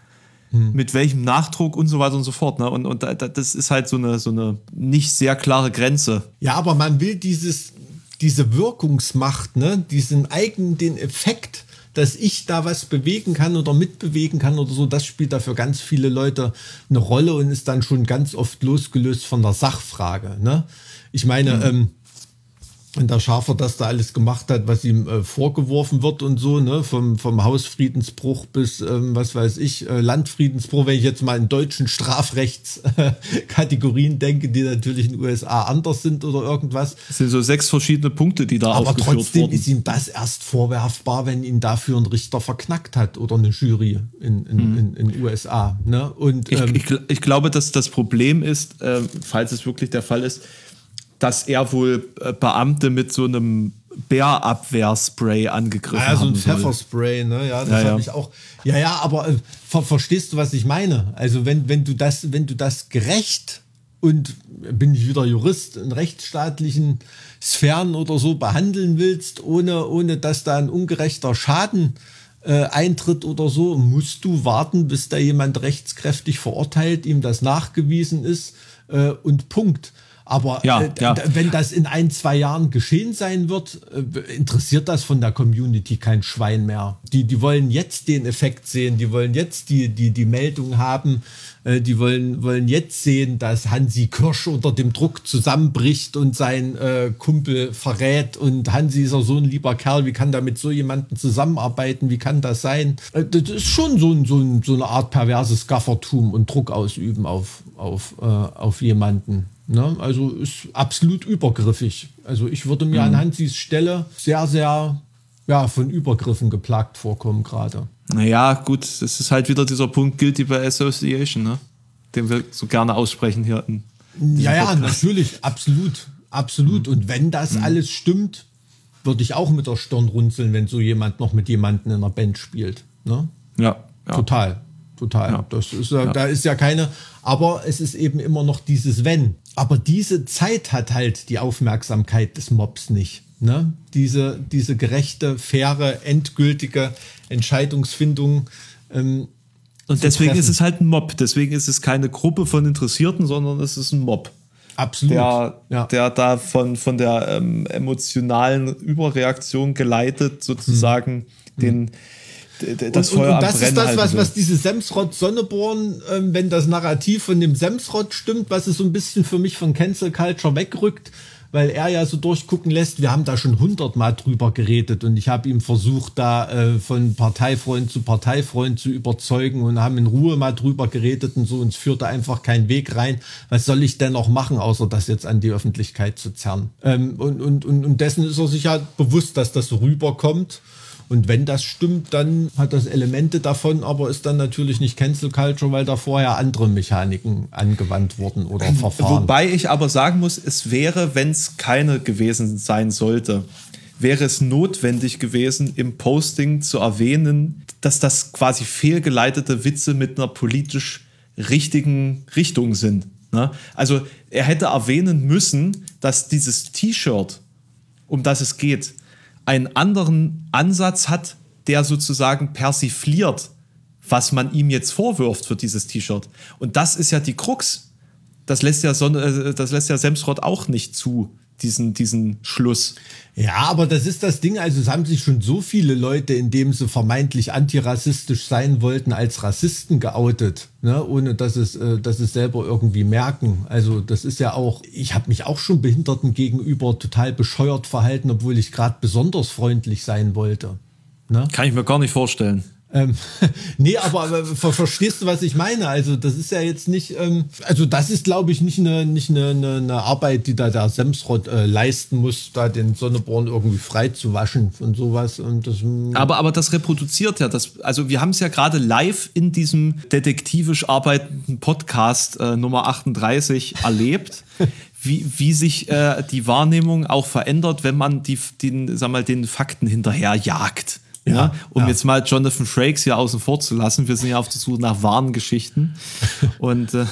Mit welchem Nachdruck und so weiter und so fort. Ne? Und, und da- da- das ist halt so eine, so eine nicht sehr klare Grenze. Ja, aber man will dieses, diese Wirkungsmacht, ne, diesen eigenen, den Effekt, dass ich da was bewegen kann oder mitbewegen kann oder so, das spielt da für ganz viele Leute eine Rolle und ist dann schon ganz oft losgelöst von der Sachfrage. Ne? Ich meine, ähm, wenn der Schafer das da alles gemacht hat, was ihm äh, vorgeworfen wird und so, ne, vom, vom Hausfriedensbruch bis, ähm, was weiß ich, äh, Landfriedensbruch, wenn ich jetzt mal in deutschen Strafrechtskategorien denke, die natürlich in den USA anders sind oder irgendwas. Das sind so sechs verschiedene Punkte, die da Aber aufgeführt trotzdem wurden. ist ihm das erst vorwerfbar, wenn ihn dafür ein Richter verknackt hat oder eine Jury in in, in, in den USA. Ne? Und Ich, ähm, ich, gl- ich glaube, dass das Problem ist, ähm, falls es wirklich der Fall ist, dass er wohl äh, Beamte mit so einem Bärabwehrspray angegriffen Ah Ja, so ein. Pfefferspray, ne? Ja, das Ja, ja. habe ich auch. Ja, ja, aber äh, ver verstehst du, was ich meine? Also wenn, wenn du das, wenn du das gerecht und bin ich wieder Jurist in rechtsstaatlichen Sphären oder so behandeln willst, ohne, ohne dass da ein ungerechter Schaden äh, eintritt oder so, musst du warten, bis da jemand rechtskräftig verurteilt, ihm das nachgewiesen ist äh, und Punkt. Aber Ja, äh, ja. wenn das in ein, zwei Jahren geschehen sein wird, äh, interessiert das von der Community kein Schwein mehr. Die, die wollen jetzt den Effekt sehen, die wollen jetzt die, die, die Meldung haben, äh, die wollen, wollen jetzt sehen, dass Hansi Kirsch unter dem Druck zusammenbricht und sein äh, Kumpel verrät und Hansi ist ja so ein lieber Kerl, wie kann da mit so jemandem zusammenarbeiten, wie kann das sein? Das ist schon so, ein, so, ein, so eine Art perverses Gaffertum und Druck ausüben auf, auf, äh, auf jemanden. Ne? Also ist absolut übergriffig. Also ich würde mir an Hansis Stelle sehr, sehr ja, von Übergriffen geplagt vorkommen gerade. Naja, gut, das ist halt wieder dieser Punkt Guilty by Association, ne? den wir so gerne aussprechen hier. Ja, ja, natürlich, absolut, absolut. Und wenn das alles stimmt, würde ich auch mit der Stirn runzeln, wenn so jemand noch mit jemandem in einer Band spielt. Ne? ja, ja. Total, total. Ja. Das ist ja, da ist ja keine, aber es ist eben immer noch dieses Wenn. Aber diese Zeit hat halt die Aufmerksamkeit des Mobs nicht. Ne? Diese, diese gerechte, faire, endgültige Entscheidungsfindung. Ähm, Und deswegen treffen. ist es halt ein Mob. Deswegen ist es keine Gruppe von Interessierten, sondern es ist ein Mob. absolut. Der, ja. der da von, von der ähm, emotionalen Überreaktion geleitet sozusagen den, d- d- das und, Feuer und, und das ist das, was, was diese Semsrott Sonneborn, ähm, wenn das Narrativ von dem Semsrott stimmt, was es so ein bisschen für mich von Cancel Culture wegrückt, weil er ja so durchgucken lässt, wir haben da schon hundertmal drüber geredet und ich habe ihm versucht, da äh, von Parteifreund zu Parteifreund zu überzeugen und haben in Ruhe mal drüber geredet und so, uns führte einfach kein Weg rein. Was soll ich denn noch machen, außer das jetzt an die Öffentlichkeit zu zerren? Ähm, und, und, und, und dessen ist er sich ja bewusst, dass das so rüberkommt. Und wenn das stimmt, dann hat das Elemente davon, aber ist dann natürlich nicht Cancel Culture, weil da vorher andere Mechaniken angewandt wurden oder Verfahren. Wobei ich aber sagen muss, es wäre, wenn es keine gewesen sein sollte, wäre es notwendig gewesen, im Posting zu erwähnen, dass das quasi fehlgeleitete Witze mit einer politisch richtigen Richtung sind. Ne? Also er hätte erwähnen müssen, dass dieses T-Shirt, um das es geht, einen anderen Ansatz hat, der sozusagen persifliert, was man ihm jetzt vorwirft für dieses T-Shirt. Und das ist ja die Krux. Das lässt ja, Sonne, äh, das lässt ja Semsrott auch nicht zu, diesen, diesen Schluss. Ja, aber das ist das Ding. Also es haben sich schon so viele Leute, indem sie vermeintlich antirassistisch sein wollten, als Rassisten geoutet, ne? ohne dass es, äh, dass es selber irgendwie merken. Also das ist ja auch. Ich habe mich auch schon Behinderten gegenüber total bescheuert verhalten, obwohl ich gerade besonders freundlich sein wollte. Ne? Kann ich mir gar nicht vorstellen. Ähm, nee, aber, aber ver verstehst du, was ich meine? Also das ist ja jetzt nicht, ähm, also das ist, glaube ich, nicht eine, nicht eine, eine, eine Arbeit, die da der Semsrott äh, leisten muss, da den Sonneborn irgendwie frei zu waschen und sowas. Und das, mm, Aber, aber das reproduziert ja das. Also, wir haben es ja gerade live in diesem detektivisch arbeitenden Podcast äh, Nummer 38 erlebt, wie, wie sich äh, die Wahrnehmung auch verändert, wenn man die, den, sag mal, den Fakten hinterher jagt. Ja, Ja, um ja. jetzt mal Jonathan Frakes hier außen vor zu lassen. Wir sind ja auf der Suche nach wahren Geschichten. Und äh,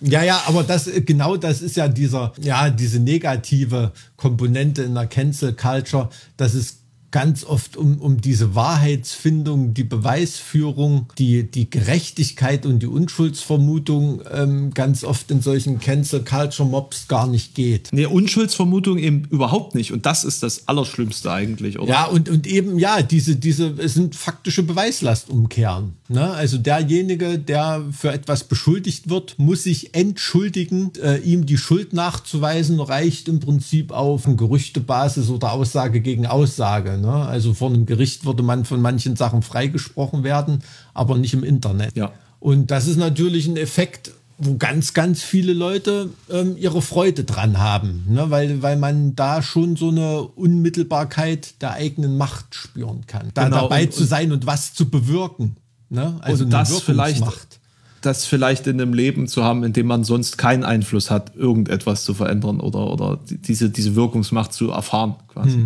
Ja, ja, aber das genau das ist ja dieser, ja, diese negative Komponente in der Cancel Culture, dass es ganz oft um, um diese Wahrheitsfindung, die Beweisführung, die, die Gerechtigkeit und die Unschuldsvermutung ähm, ganz oft in solchen Cancel Culture Mobs gar nicht geht. Nee, Unschuldsvermutung eben überhaupt nicht. Und das ist das Allerschlimmste eigentlich, oder? Ja, und, und eben, ja, diese, diese, es sind faktische Beweislastumkehren. Ne? Also derjenige, der für etwas beschuldigt wird, muss sich entschuldigen. Äh, ihm die Schuld nachzuweisen, reicht im Prinzip auf Gerüchtebasis oder Aussage gegen Aussage. Ne? Also vor einem Gericht würde man von manchen Sachen freigesprochen werden, aber nicht im Internet. Ja. Und das ist natürlich ein Effekt, wo ganz, ganz viele Leute ähm, ihre Freude dran haben, ne? weil, weil man da schon so eine Unmittelbarkeit der eigenen Macht spüren kann. Da Genau, dabei und- zu sein und was zu bewirken. Ne? Also und das vielleicht, Wirkungsmacht. Das vielleicht in einem Leben zu haben, in dem man sonst keinen Einfluss hat, irgendetwas zu verändern oder, oder die- diese, diese Wirkungsmacht zu erfahren, quasi.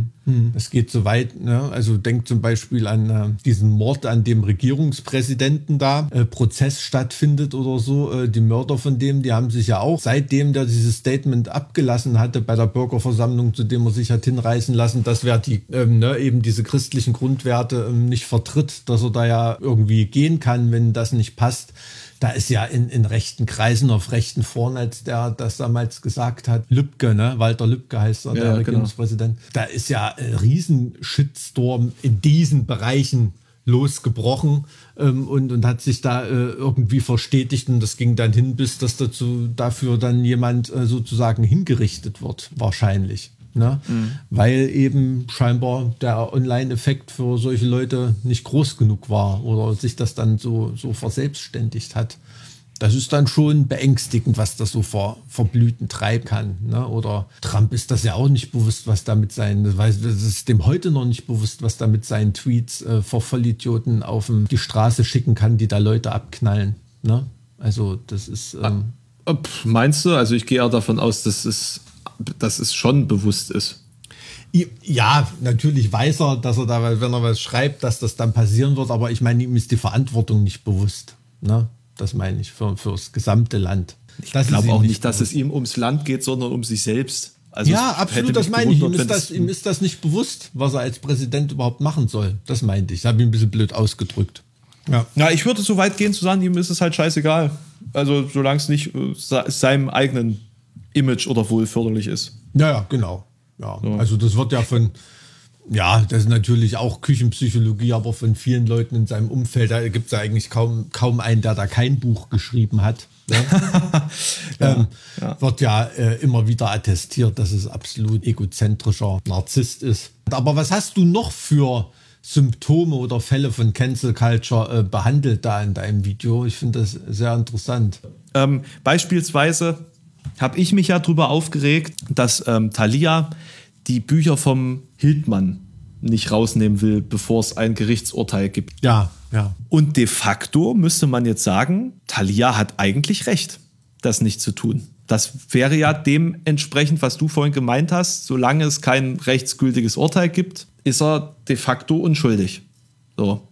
Es geht so weit, ne? also denkt zum Beispiel an äh, diesen Mord an dem Regierungspräsidenten da, äh, Prozess stattfindet oder so. Äh, die Mörder von dem, die haben sich ja auch, seitdem der dieses Statement abgelassen hatte bei der Bürgerversammlung, zu dem er sich hat hinreißen lassen, dass wer die ähm, ne, eben diese christlichen Grundwerte ähm, nicht vertritt, dass er da ja irgendwie gehen kann, wenn das nicht passt. Da ist ja in, in rechten Kreisen auf rechten Foren, als der das damals gesagt hat, Lübcke, ne? Walter Lübcke heißt er, Ja, der genau. Regierungspräsident. Da ist ja ein riesen Shitstorm in diesen Bereichen losgebrochen ähm, und, und hat sich da äh, irgendwie verstetigt und das ging dann hin, bis dass dazu dafür dann jemand äh, sozusagen hingerichtet wird, wahrscheinlich. Ne? Weil eben scheinbar der Online-Effekt für solche Leute nicht groß genug war oder sich das dann so, so verselbstständigt hat. Das ist dann schon beängstigend, was das so ver, verblüten treiben kann. Ne? Oder Trump ist das ja auch nicht bewusst, was damit sein, weiß- das ist dem heute noch nicht bewusst, was damit seinen Tweets äh, vor Vollidioten auf die Straße schicken kann, die da Leute abknallen. Ne? Also das ist ähm, Äh, pff, Meinst du? Also ich gehe eher davon aus, dass es, dass es schon bewusst ist. Ja, natürlich weiß er, dass er da, wenn er was schreibt, dass das dann passieren wird, aber ich meine, ihm ist die Verantwortung nicht bewusst. Ne? Das meine ich für, für das gesamte Land. Ich glaube auch nicht, dass es ihm ums Land geht, sondern um sich selbst. Also ja, absolut, das meine ich. Ihm ist, das, ihm ist das nicht bewusst, was er als Präsident überhaupt machen soll. Das meinte ich. Das habe ich ein bisschen blöd ausgedrückt. Ja. Ja, ich würde so weit gehen zu sagen, ihm ist es halt scheißegal. Also solange es nicht äh, se- seinem eigenen Image oder Wohl förderlich ist. Ja, ja, genau. Ja, also das wird ja von, ja, das ist natürlich auch Küchenpsychologie, aber von vielen Leuten in seinem Umfeld, da gibt es ja eigentlich kaum, kaum einen, der da kein Buch geschrieben hat. Ne? ähm, Wird ja äh, immer wieder attestiert, dass es absolut egozentrischer Narzisst ist. Aber was hast du noch für Symptome oder Fälle von Cancel Culture äh, behandelt da in deinem Video? Ich finde das sehr interessant. Ähm, beispielsweise habe ich mich ja darüber aufgeregt, dass ähm, Thalia die Bücher vom Hildmann nicht rausnehmen will, bevor es ein Gerichtsurteil gibt. Ja, ja. Und de facto müsste man jetzt sagen, Thalia hat eigentlich recht, das nicht zu tun. Das wäre ja dementsprechend, was du vorhin gemeint hast, solange es kein rechtsgültiges Urteil gibt, ist er de facto unschuldig. So.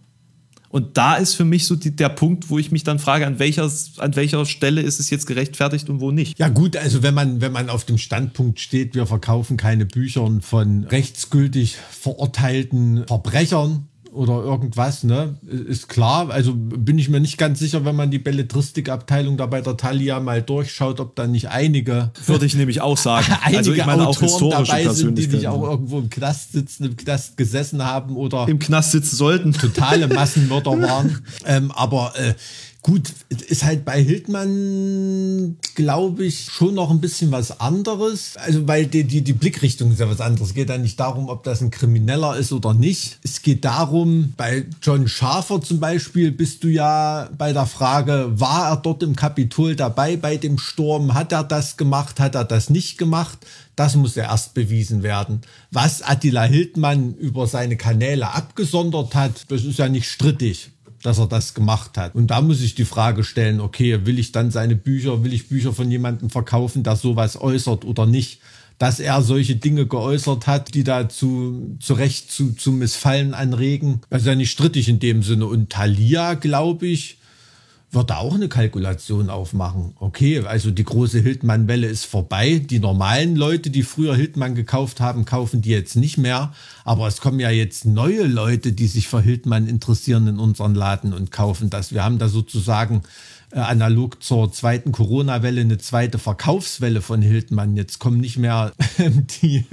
Und da ist für mich so die, der Punkt, wo ich mich dann frage, an welcher, an welcher Stelle ist es jetzt gerechtfertigt und wo nicht. Ja gut, also wenn man, wenn man auf dem Standpunkt steht, wir verkaufen keine Bücher von rechtsgültig verurteilten Verbrechern oder irgendwas, ne, ist klar. Also bin ich mir nicht ganz sicher, wenn man die Belletristikabteilung da bei der Thalia mal durchschaut, ob da nicht einige, Würde ich nämlich auch sagen. einige also ich meine auch Autoren historische dabei sind, die nicht auch irgendwo im Knast sitzen, im Knast gesessen haben oder Im Knast sitzen sollten. totale Massenmörder waren. ähm, aber äh, gut, ist halt bei Hildmann, glaube ich, schon noch ein bisschen was anderes. Also, weil die, die, die Blickrichtung ist ja was anderes. Es geht ja nicht darum, ob das ein Krimineller ist oder nicht. Es geht darum, bei John Schafer zum Beispiel bist du ja bei der Frage, war er dort im Kapitol dabei bei dem Sturm? Hat er das gemacht? Hat er das nicht gemacht? Das muss ja erst bewiesen werden. Was Attila Hildmann über seine Kanäle abgesondert hat, das ist ja nicht strittig dass er das gemacht hat. Und da muss ich die Frage stellen, okay, will ich dann seine Bücher, will ich Bücher von jemandem verkaufen, der sowas äußert oder nicht? Dass er solche Dinge geäußert hat, die dazu zu Recht zu, zu Missfallen anregen, ist ja nicht strittig in dem Sinne. Und Thalia, glaube ich, wird da auch eine Kalkulation aufmachen. Okay, also die große Hildmann-Welle ist vorbei. Die normalen Leute, die früher Hildmann gekauft haben, kaufen die jetzt nicht mehr. Aber es kommen ja jetzt neue Leute, die sich für Hildmann interessieren in unseren Laden und kaufen das. Wir haben da sozusagen äh, analog zur zweiten Corona-Welle eine zweite Verkaufswelle von Hildmann. Jetzt kommen nicht mehr die,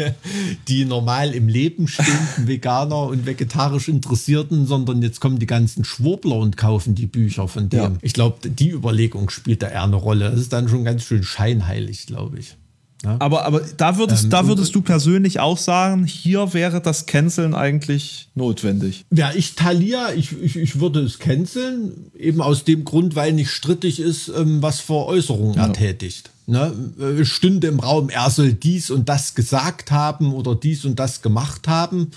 die normal im Leben stehenden Veganer und vegetarisch Interessierten, sondern jetzt kommen die ganzen Schwurbler und kaufen die Bücher von dem. Ja. Ich glaube, die Überlegung spielt da eher eine Rolle. Das ist dann schon ganz schön scheinheilig, glaube ich. Aber, aber da würdest, Ähm, da würdest du persönlich auch sagen, hier wäre das Canceln eigentlich notwendig. Wäre ich Thalia, ich, ich, ich würde es canceln, eben aus dem Grund, weil nicht strittig ist, ähm, was für Äußerungen er tätigt. Ne? Äh, Stünde im Raum, er soll dies und das gesagt haben oder dies und das gemacht haben,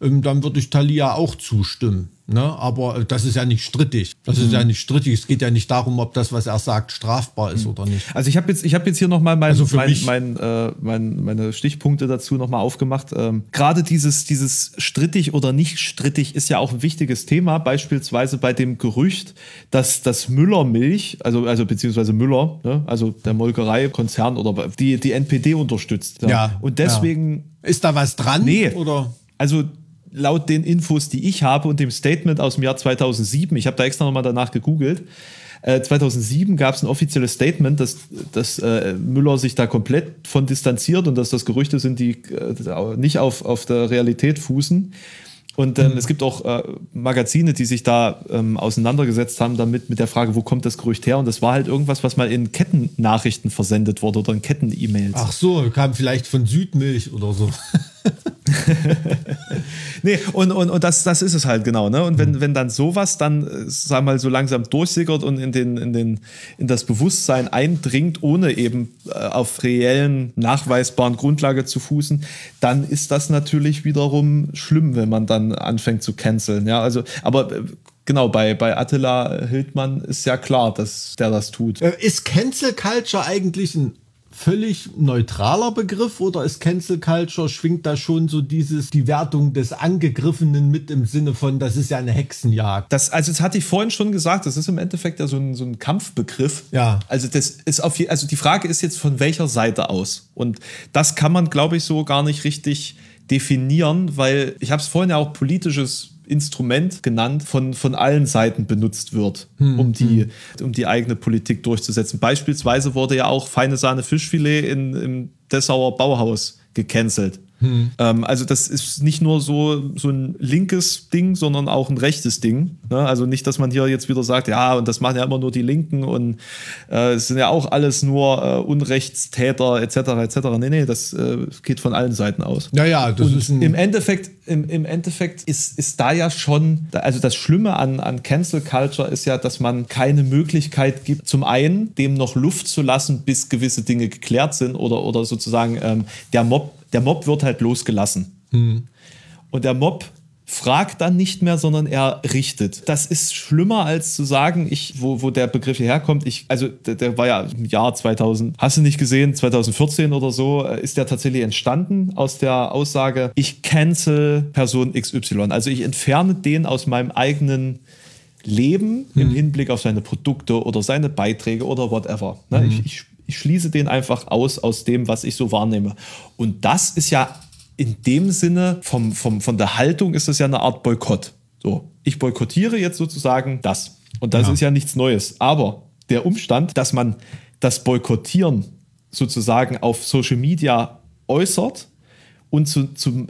ähm, dann würde ich Thalia auch zustimmen. Ne? Aber das ist ja nicht strittig. Das ist ja nicht strittig. Es geht ja nicht darum, ob das, was er sagt, strafbar ist oder nicht. Also ich habe jetzt, ich habe jetzt hier noch mal mein, Also mein, mein, äh, mein, meine Stichpunkte dazu noch mal aufgemacht. Ähm, Gerade dieses, dieses strittig oder nicht strittig ist ja auch ein wichtiges Thema. Beispielsweise bei dem Gerücht, dass das Müller-Milch, also also beziehungsweise Müller, ne, also der Molkereikonzern oder die die NPD unterstützt. Ja, Und deswegen Ist da was dran? Nee. Oder? Also laut den Infos, die ich habe und dem Statement aus dem Jahr 2007, ich habe da extra nochmal danach gegoogelt, äh, 2007 gab es ein offizielles Statement, dass, dass äh, Müller sich da komplett von distanziert und dass das Gerüchte sind, die äh, nicht auf, auf der Realität fußen. Und ähm, es gibt auch äh, Magazine, die sich da ähm, auseinandergesetzt haben damit mit der Frage, wo kommt das Gerücht her? Und das war halt irgendwas, was mal in Kettennachrichten versendet wurde oder in Ketten-E-Mails. Ach so, kam vielleicht von Südmilch oder so. Nee, und, und, und das, das ist es halt genau. Ne? Und wenn, wenn dann sowas dann, äh, sag mal, so langsam durchsickert und in, den, in, den, in das Bewusstsein eindringt, ohne eben äh, auf reellen, nachweisbaren Grundlage zu fußen, dann ist das natürlich wiederum schlimm, wenn man dann anfängt zu canceln. Ja, also, aber äh, genau, bei, bei Attila Hildmann ist ja klar, dass der das tut. Ist Cancel Culture eigentlich ein völlig neutraler Begriff oder ist Cancel Culture, schwingt da schon so dieses, die Wertung des Angegriffenen mit im Sinne von, das ist ja eine Hexenjagd? Das, also das hatte ich vorhin schon gesagt, das ist im Endeffekt ja so ein, so ein Kampfbegriff. Ja. Also das ist auf also die Frage ist jetzt von welcher Seite aus. Und das kann man, glaube ich, so gar nicht richtig definieren, weil ich habe es vorhin ja auch politisches Instrument genannt, von, von allen Seiten benutzt wird, um, die, um die eigene Politik durchzusetzen. Beispielsweise wurde ja auch feine Sahne Fischfilet in, im Dessauer Bauhaus gecancelt. Ähm, also das ist nicht nur so, so ein linkes Ding, sondern auch ein rechtes Ding. Ne? Also nicht, dass man hier jetzt wieder sagt, ja, und das machen ja immer nur die Linken und äh, es sind ja auch alles nur äh, Unrechtstäter etc. etc. Nee, nee, das äh, geht von allen Seiten aus. Naja, das Und ist ein. im Endeffekt, im, im Endeffekt ist, ist da ja schon, also das Schlimme an, an Cancel Culture ist ja, dass man keine Möglichkeit gibt, zum einen dem noch Luft zu lassen, bis gewisse Dinge geklärt sind oder, oder sozusagen ähm, der Mob, der Mob wird halt losgelassen. Und der Mob fragt dann nicht mehr, sondern er richtet. Das ist schlimmer als zu sagen, ich, wo, wo der Begriff hierher kommt, ich, also der, der war ja im Jahr 2000, hast du nicht gesehen, 2014 oder so, äh, ist der tatsächlich entstanden aus der Aussage, ich cancel Person XY. Also ich entferne den aus meinem eigenen Leben im Hinblick auf seine Produkte oder seine Beiträge oder whatever. Ne? Ich, ich, ich schließe den einfach aus aus dem, was ich so wahrnehme. Und das ist ja in dem Sinne, vom, vom, von der Haltung ist das ja eine Art Boykott. So, ich boykottiere jetzt sozusagen das. Und das ist ja nichts Neues. Aber der Umstand, dass man das Boykottieren sozusagen auf Social Media äußert und zu, zum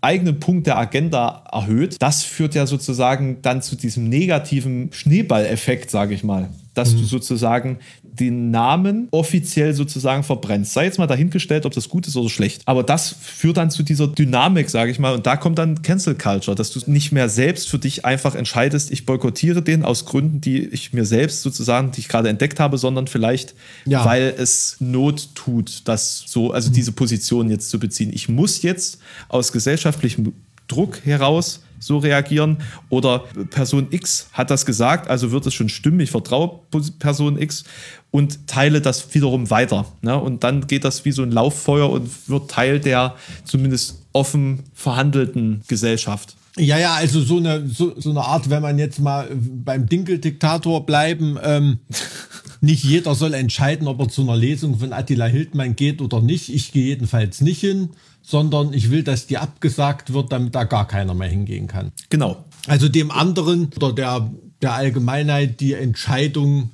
eigenen Punkt der Agenda erhöht, das führt ja sozusagen dann zu diesem negativen Schneeballeffekt, sage ich mal. Dass du sozusagen den Namen offiziell sozusagen verbrennst. Sei jetzt mal dahingestellt, ob das gut ist oder schlecht. Aber das führt dann zu dieser Dynamik, sage ich mal. Und da kommt dann Cancel Culture, dass du nicht mehr selbst für dich einfach entscheidest, ich boykottiere den aus Gründen, die ich mir selbst sozusagen, die ich gerade entdeckt habe, sondern vielleicht, Ja. weil es Not tut, das so, also diese Position jetzt zu beziehen. Ich muss jetzt aus gesellschaftlichem Druck heraus so reagieren oder Person X hat das gesagt, also wird es schon stimmen, ich vertraue Person X und teile das wiederum weiter. Ne? Und dann geht das wie so ein Lauffeuer und wird Teil der zumindest offen verhandelten Gesellschaft. Ja, ja, also so eine, so, so eine Art, wenn man jetzt mal beim Dinkel-Diktator bleiben, ähm, nicht jeder soll entscheiden, ob er zu einer Lesung von Attila Hildmann geht oder nicht. Ich gehe jedenfalls nicht hin, sondern ich will, dass die abgesagt wird, damit da gar keiner mehr hingehen kann. Genau. Also dem anderen oder der, der Allgemeinheit die Entscheidung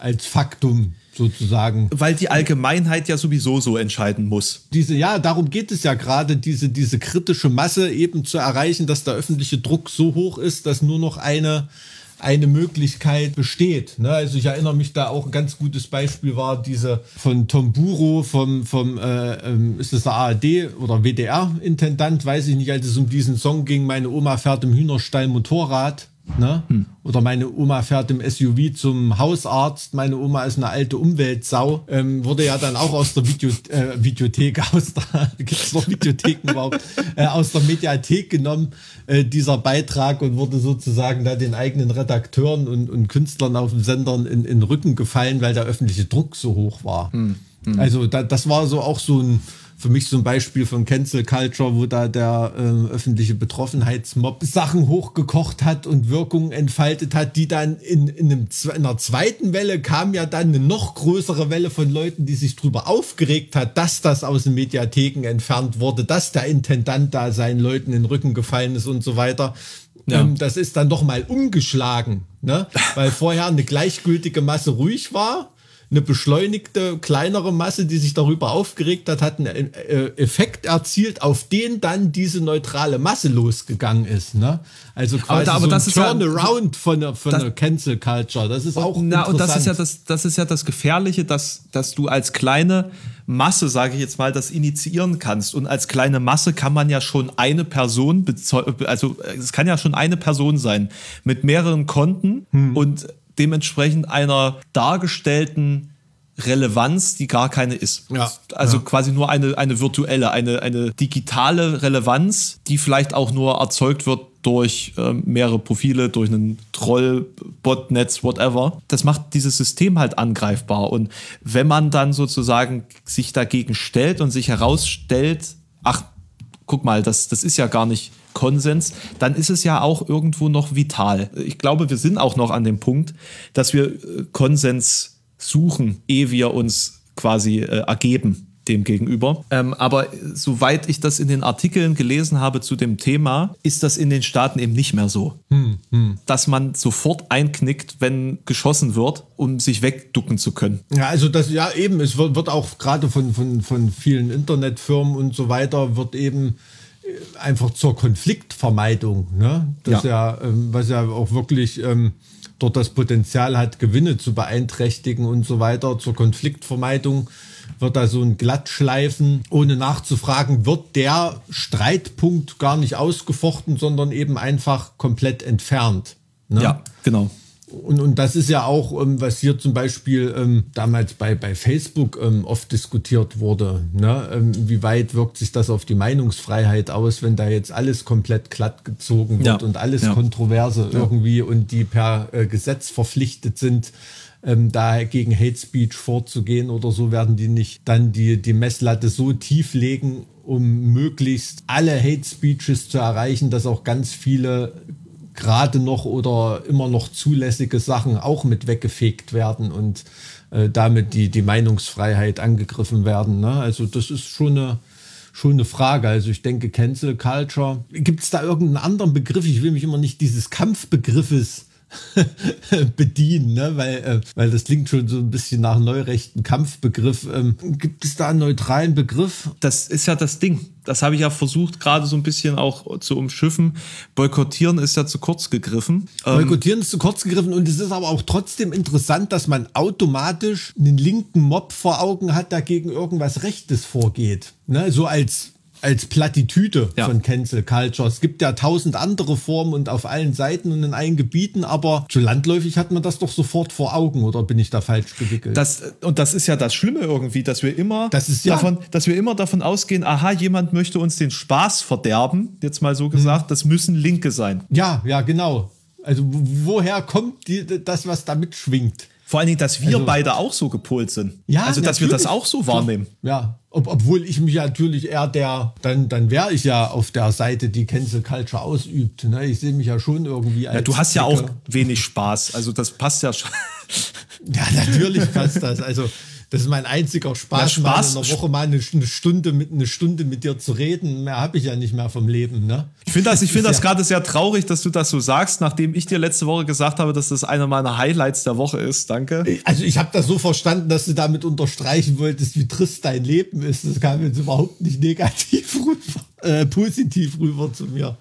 als Faktum sozusagen. Weil die Allgemeinheit ja sowieso so entscheiden muss. Diese, ja, darum geht es ja gerade, diese, diese kritische Masse eben zu erreichen, dass der öffentliche Druck so hoch ist, dass nur noch eine eine Möglichkeit besteht. Ne? Also ich erinnere mich da auch ein ganz gutes Beispiel war diese von Tom Buro vom, vom äh, ähm, ist das der ARD oder WDR-Intendant, weiß ich nicht, als es um diesen Song ging, meine Oma fährt im Hühnerstall Motorrad. Ne? Hm. Oder meine Oma fährt im SUV zum Hausarzt, meine Oma ist eine alte Umweltsau, ähm, wurde ja dann auch aus der Video, äh, Videothek, aus der, gibt's noch Videotheken überhaupt, äh, aus der Mediathek genommen, äh, dieser Beitrag und wurde sozusagen da den eigenen Redakteuren und, und Künstlern auf den Sendern in, in den Rücken gefallen, weil der öffentliche Druck so hoch war. Hm. Hm. Also da, das war so auch so ein für mich so ein Beispiel von Cancel Culture, wo da der äh, öffentliche Betroffenheitsmob Sachen hochgekocht hat und Wirkungen entfaltet hat, die dann in, in, einem, in einer zweiten Welle kam ja dann eine noch größere Welle von Leuten, die sich drüber aufgeregt hat, dass das aus den Mediatheken entfernt wurde, dass der Intendant da seinen Leuten in den Rücken gefallen ist und so weiter. Ja. Ähm, das ist dann doch mal umgeschlagen, ne? weil vorher eine gleichgültige Masse ruhig war eine beschleunigte, kleinere Masse, die sich darüber aufgeregt hat, hat einen äh, Effekt erzielt, auf den dann diese neutrale Masse losgegangen ist. Ne? Also quasi aber, aber so das ein ist ja, Turnaround von der, von das, der Cancel Culture. Das ist auch na, Und das ist ja das, das ist ja das Gefährliche, dass, dass du als kleine Masse, sage ich jetzt mal, das initiieren kannst. Und als kleine Masse kann man ja schon eine Person, also es kann ja schon eine Person sein mit mehreren Konten hm. und dementsprechend einer dargestellten Relevanz, die gar keine ist. Ja, also ja. quasi nur eine, eine virtuelle, eine, eine digitale Relevanz, die vielleicht auch nur erzeugt wird durch äh, mehrere Profile, durch einen Troll, Botnetz, whatever. Das macht dieses System halt angreifbar. Und wenn man dann sozusagen sich dagegen stellt und sich herausstellt, ach, guck mal, das, das ist ja gar nicht Konsens, dann ist es ja auch irgendwo noch vital. Ich glaube, wir sind auch noch an dem Punkt, dass wir äh, Konsens suchen, ehe wir uns quasi äh, ergeben dem gegenüber. Ähm, aber soweit ich das in den Artikeln gelesen habe zu dem Thema, ist das in den Staaten eben nicht mehr so. Hm, hm. Dass man sofort einknickt, wenn geschossen wird, um sich wegducken zu können. Ja, also das, ja eben, es wird, wird auch gerade von, von, von vielen Internetfirmen und so weiter, wird eben einfach zur Konfliktvermeidung, ne? Das ja, ja ähm, was ja auch wirklich ähm, dort das Potenzial hat, Gewinne zu beeinträchtigen und so weiter, zur Konfliktvermeidung wird da so ein Glattschleifen, ohne nachzufragen, wird der Streitpunkt gar nicht ausgefochten, sondern eben einfach komplett entfernt. Ne? Ja, genau. Und, und das ist ja auch, ähm, was hier zum Beispiel ähm, damals bei, bei Facebook ähm, oft diskutiert wurde. Ne? Ähm, wie weit wirkt sich das auf die Meinungsfreiheit aus, wenn da jetzt alles komplett glatt gezogen wird ja. und alles ja. Kontroverse ja. irgendwie und die per äh, Gesetz verpflichtet sind, ähm, da gegen Hate Speech vorzugehen oder so, werden die nicht dann die, die Messlatte so tief legen, um möglichst alle Hate Speeches zu erreichen, dass auch ganz viele gerade noch oder immer noch zulässige Sachen auch mit weggefegt werden und äh, damit die, die Meinungsfreiheit angegriffen werden. Ne? Also das ist schon eine, schon eine Frage. Also ich denke, Cancel Culture. Gibt es da irgendeinen anderen Begriff? Ich will mich immer nicht dieses Kampfbegriffes bedienen, ne? weil, äh, weil das klingt schon so ein bisschen nach neurechten Kampfbegriff. Ähm, gibt es da einen neutralen Begriff? Das ist ja das Ding. Das habe ich ja versucht, gerade so ein bisschen auch zu umschiffen. Boykottieren ist ja zu kurz gegriffen. Ähm, Boykottieren ist zu kurz gegriffen und es ist aber auch trotzdem interessant, dass man automatisch einen linken Mob vor Augen hat, der gegen irgendwas Rechtes vorgeht. Ne? So als als Plattitüde ja. von Cancel Culture. Es gibt ja tausend andere Formen und auf allen Seiten und in allen Gebieten, aber so landläufig hat man das doch sofort vor Augen, oder bin ich da falsch gewickelt? Das, und das ist ja das Schlimme irgendwie, dass wir immer das ist, ja. davon, dass wir immer davon ausgehen, aha, jemand möchte uns den Spaß verderben, jetzt mal so gesagt, hm. das müssen Linke sein. Ja, ja, genau. Also woher kommt die, das, was da mitschwingt? Vor allen Dingen, dass wir also, beide auch so gepolt sind. Ja, also dass wir das auch so wahrnehmen. Ja, Ob, obwohl ich mich natürlich eher der, dann, dann wäre ich ja auf der Seite, die Cancel Culture ausübt. Ne? Ich sehe mich ja schon irgendwie als. Ja, du hast ja auch wenig Spaß. Also das passt ja schon. Ja, natürlich passt das. Also, das ist mein einziger Spaß, Ja, Spaß- mal in der Woche mal eine, eine Stunde mit eine Stunde mit dir zu reden. Mehr habe ich ja nicht mehr vom Leben, ne? Ich finde das, ich Ist das gerade sehr traurig, dass du das so sagst, nachdem ich dir letzte Woche gesagt habe, dass das einer meiner Highlights der Woche ist. Danke. Also ich habe das so verstanden, dass du damit unterstreichen wolltest, wie trist dein Leben ist. Das kam jetzt überhaupt nicht negativ rüber, äh, positiv rüber zu mir.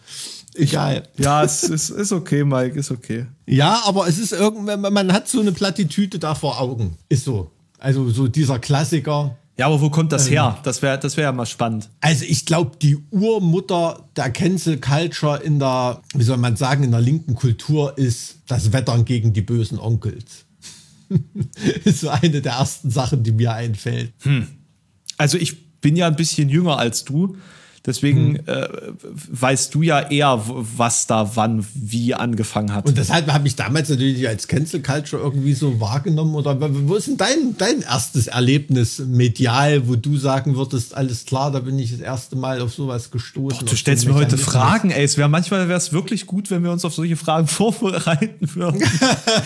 Egal. Ja, es ist, ist okay, Mike, ist okay. Ja, aber es ist irgendwann, man hat so eine Plattitüde da vor Augen. Ist so. Also so dieser Klassiker. Ja, aber wo kommt das her? Das wäre das wär ja mal spannend. Also ich glaube, die Urmutter der Cancel Culture in der, wie soll man sagen, in der linken Kultur ist das Wettern gegen die bösen Onkels. ist so eine der ersten Sachen, die mir einfällt. Also ich bin ja ein bisschen jünger als du. Deswegen äh, weißt du ja eher, was da wann wie angefangen hat. Und deshalb habe ich damals natürlich als Cancel Culture irgendwie so wahrgenommen. Oder wo ist denn dein, dein erstes Erlebnis medial, wo du sagen würdest, alles klar, da bin ich das erste Mal auf sowas gestoßen. du auf stellst mir heute. Fragen, ey. Es wäre manchmal wäre es wirklich gut, wenn wir uns auf solche Fragen vorbereiten würden.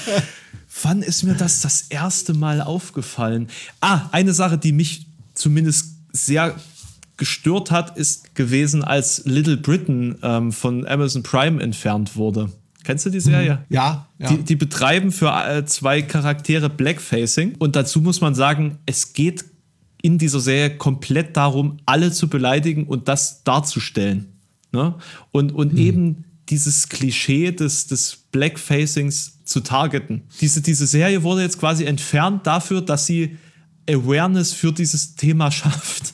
Wann ist mir das das erste Mal aufgefallen? Ah, eine Sache, die mich zumindest sehr gestört hat, ist gewesen, als Little Britain ähm, von Amazon Prime entfernt wurde. Kennst du die Serie? Ja, ja. Die, die betreiben für äh, zwei Charaktere Blackfacing. Und dazu muss man sagen, es geht in dieser Serie komplett darum, alle zu beleidigen und das darzustellen. Ne? Und, und eben dieses Klischee des, des Blackfacings zu targeten. Diese, diese Serie wurde jetzt quasi entfernt dafür, dass sie Awareness für dieses Thema schafft.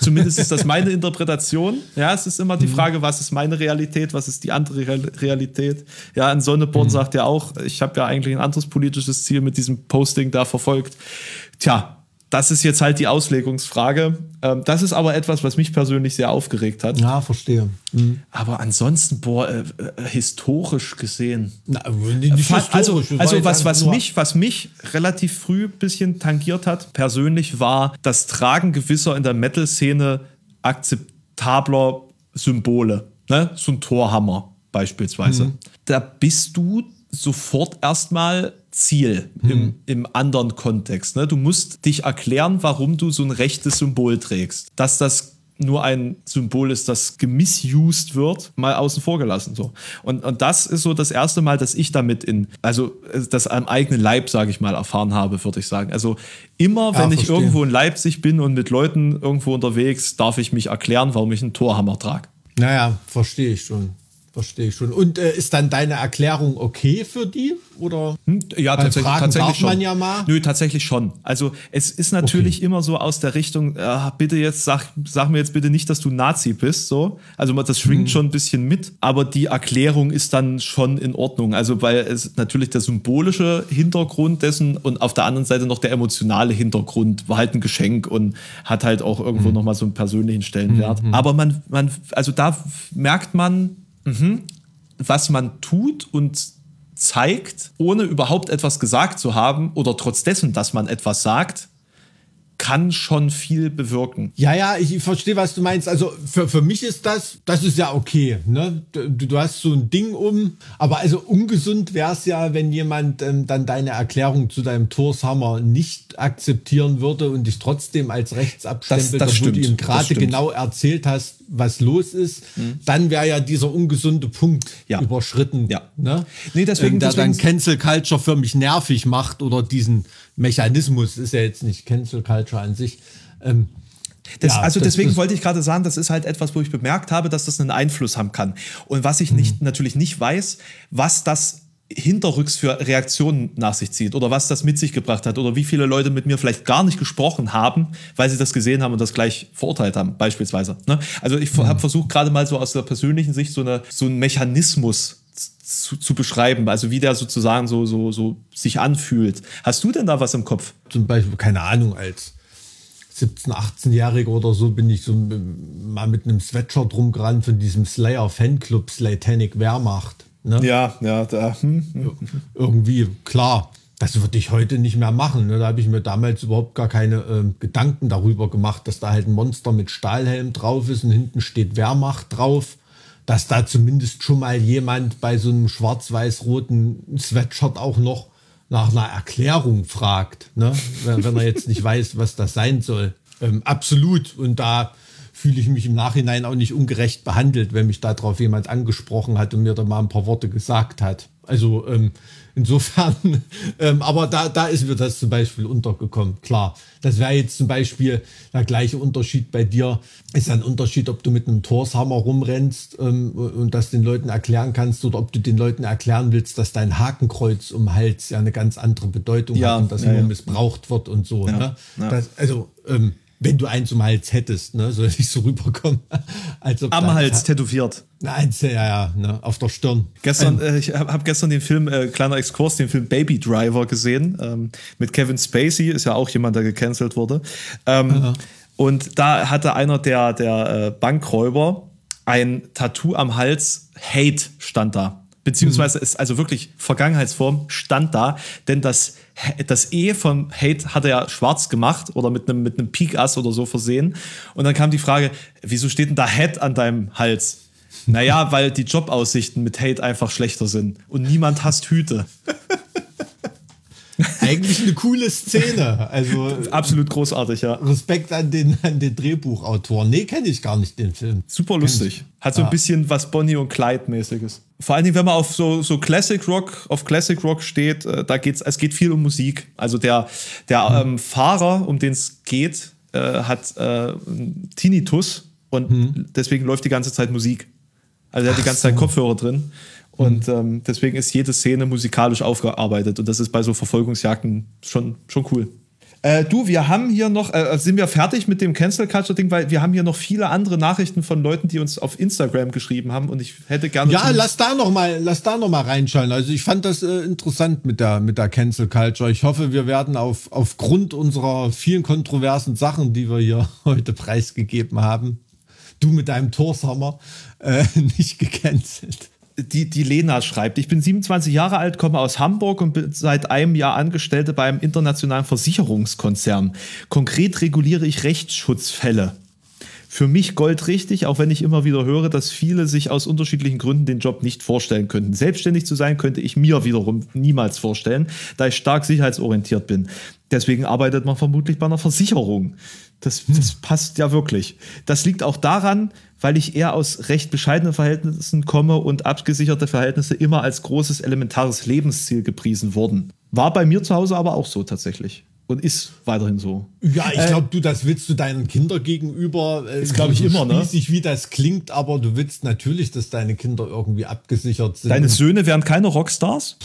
Zumindest ist das meine Interpretation. Ja, es ist immer die Frage, was ist meine Realität, was ist die andere Real- Realität. Ja, ein Sonneborn sagt ja auch, ich habe ja eigentlich ein anderes politisches Ziel mit diesem Posting da verfolgt. Tja, das ist jetzt halt die Auslegungsfrage. Ähm, das ist aber etwas, was mich persönlich sehr aufgeregt hat. ja, verstehe. Aber ansonsten, boah, äh, äh, historisch gesehen. Na, also, historisch, also jetzt was, was, mich, was mich relativ früh ein bisschen tangiert hat, persönlich, war das Tragen gewisser in der Metal-Szene akzeptabler Symbole. Ne? So ein Torhammer beispielsweise. Mhm. Da bist du sofort erstmal Ziel Mhm. im, im anderen Kontext. Ne? Du musst dich erklären, warum du so ein rechtes Symbol trägst. Dass das nur ein Symbol ist, das gemisused wird, mal außen vor gelassen. So. Und, und das ist so das erste Mal, dass ich damit in, also äh, das am eigenen Leib, sage ich mal, erfahren habe, würde ich sagen. Also immer, Ja, wenn ich verstehe. irgendwo in Leipzig bin und mit Leuten irgendwo unterwegs, darf ich mich erklären, warum ich einen Torhammer trage. Naja, verstehe ich schon. Verstehe ich schon. Und äh, ist dann deine Erklärung okay für die? Oder? Hm, Ja, tatsächlich, fragen tatsächlich darf schon. man ja mal. Nö, tatsächlich schon. Also es ist natürlich immer so aus der Richtung, äh, bitte jetzt sag, sag mir jetzt bitte nicht, dass du Nazi bist. So, also das schwingt schon ein bisschen mit, aber die Erklärung ist dann schon in Ordnung. Also weil es natürlich der symbolische Hintergrund dessen und auf der anderen Seite noch der emotionale Hintergrund war halt ein Geschenk und hat halt auch irgendwo Mhm. noch mal so einen persönlichen Stellenwert. Aber man, man, also da merkt man, was man tut und zeigt, ohne überhaupt etwas gesagt zu haben oder trotz dessen, dass man etwas sagt, kann schon viel bewirken. Ja, ja, ich verstehe, was du meinst. Also für, für mich ist das, das ist ja okay. Ne? Du, du hast so ein Ding um, aber also ungesund wäre es ja, wenn jemand ähm, dann deine Erklärung zu deinem Torshammer nicht akzeptieren würde und dich trotzdem als rechts abstempelt, Das- das obwohl du stimmt, ihm das gerade genau erzählt hast, was los ist. Dann wäre ja dieser ungesunde Punkt Ja. überschritten. Ja. Ne? Nee, deswegen- ähm, der dann deswegen- Cancel Culture für mich nervig macht oder diesen Mechanismus, ist ja jetzt nicht Cancel Culture an sich. Ähm, Das, ja, also das- deswegen das- wollte ich gerade sagen, das ist halt etwas, wo ich bemerkt habe, dass das einen Einfluss haben kann. Und was ich nicht, natürlich nicht weiß, was das hinterrücks für Reaktionen nach sich zieht oder was das mit sich gebracht hat oder wie viele Leute mit mir vielleicht gar nicht gesprochen haben, weil sie das gesehen haben und das gleich verurteilt haben, beispielsweise. Ne? Also ich habe versucht gerade mal so aus der persönlichen Sicht so, eine, so einen Mechanismus zu, zu beschreiben, also wie der sozusagen so, so, so sich anfühlt. Hast du denn da was im Kopf? zum Beispiel, keine Ahnung, als 17-, 18-Jähriger oder so bin ich so mal mit einem Sweatshirt rumgerannt von diesem Slayer-Fanclub Slatanic Wehrmacht. Ne? Ja, ja, da. Hm, Irgendwie, klar, das würde ich heute nicht mehr machen. Ne? Da habe ich mir damals überhaupt gar keine ähm, Gedanken darüber gemacht, dass da halt ein Monster mit Stahlhelm drauf ist und hinten steht Wehrmacht drauf. Dass da zumindest schon mal jemand bei so einem schwarz-weiß-roten Sweatshirt auch noch nach einer Erklärung fragt, ne? wenn, wenn er jetzt nicht weiß, was das sein soll. Ähm, absolut. Und da fühle ich mich im Nachhinein auch nicht ungerecht behandelt, wenn mich darauf jemand angesprochen hat und mir da mal ein paar Worte gesagt hat. Also ähm, insofern, ähm, aber da, da ist mir das zum Beispiel untergekommen. Klar, das wäre jetzt zum Beispiel der gleiche Unterschied bei dir. Ist ein Unterschied, ob du mit einem Torshammer rumrennst ähm, und das den Leuten erklären kannst oder ob du den Leuten erklären willst, dass dein Hakenkreuz um Hals ja eine ganz andere Bedeutung Ja, hat und das ja, ja. missbraucht wird und so. ne? Das, also, ähm, wenn du eins um den Hals hättest, ne, soll nicht so rüberkommen. Als ob Am Hals tätowiert. Nein, ja, ja, ne, auf der Stirn. Gestern, äh, ich habe hab gestern den Film, äh, kleiner Exkurs, den Film Baby Driver gesehen, ähm, mit Kevin Spacey, ist ja auch jemand, der gecancelt wurde. Ähm, Und da hatte einer der, der äh, Bankräuber ein Tattoo am Hals, Hate stand da. Beziehungsweise ist also wirklich Vergangenheitsform stand da, denn das, das E von Hate hat er ja schwarz gemacht oder mit einem, mit einem Pikass oder so versehen. Und dann kam die Frage, wieso steht denn da Head an deinem Hals? Naja, weil die Jobaussichten mit Hate einfach schlechter sind. Und niemand hasst Hüte. Eigentlich eine coole Szene. Also Absolut großartig, ja. Respekt an den, an den Drehbuchautor. Nee, kenne ich gar nicht den Film. Super lustig. Hat so ein bisschen was Bonnie und Clyde mäßiges. Vor allen Dingen, wenn man auf so, so Classic Rock, auf Classic Rock steht, äh, da geht's, es geht viel um Musik. Also der, der ähm, Fahrer, um den es geht, äh, hat äh, Tinnitus und deswegen läuft die ganze Zeit Musik. Also er hat die ganze Zeit Kopfhörer drin. Und ähm, deswegen ist jede Szene musikalisch aufgearbeitet. Und das ist bei so Verfolgungsjagden schon, schon cool. Äh, du, wir haben hier noch, äh, sind wir fertig mit dem Cancel Culture Ding, weil wir haben hier noch viele andere Nachrichten von Leuten, die uns auf Instagram geschrieben haben und ich hätte gerne. Ja, lass da noch mal, lass da noch mal reinschauen. Also ich fand das äh, interessant mit der mit der Cancel Culture. Ich hoffe, wir werden auf aufgrund unserer vielen kontroversen Sachen, die wir hier heute preisgegeben haben, du mit deinem Torshammer äh, nicht gecancelt. Die, die Lena schreibt, ich bin 27 Jahre alt, komme aus Hamburg und bin seit einem Jahr Angestellte bei einem internationalen Versicherungskonzern. Konkret reguliere ich Rechtsschutzfälle. Für mich goldrichtig, auch wenn ich immer wieder höre, dass viele sich aus unterschiedlichen Gründen den Job nicht vorstellen könnten. Selbstständig zu sein könnte ich mir wiederum niemals vorstellen, da ich stark sicherheitsorientiert bin. Deswegen arbeitet man vermutlich bei einer Versicherung. Das, das passt ja wirklich. Das liegt auch daran, weil ich eher aus recht bescheidenen Verhältnissen komme und abgesicherte Verhältnisse immer als großes elementares Lebensziel gepriesen wurden. War bei mir zu Hause aber auch so tatsächlich. Und ist weiterhin so. Ja, ich glaube, du, das willst du deinen Kindern gegenüber. Äh, Ist, glaub ich, so immer, ne? spießig, wie das klingt, aber du willst natürlich, dass deine Kinder irgendwie abgesichert sind. Deine Söhne wären keine Rockstars?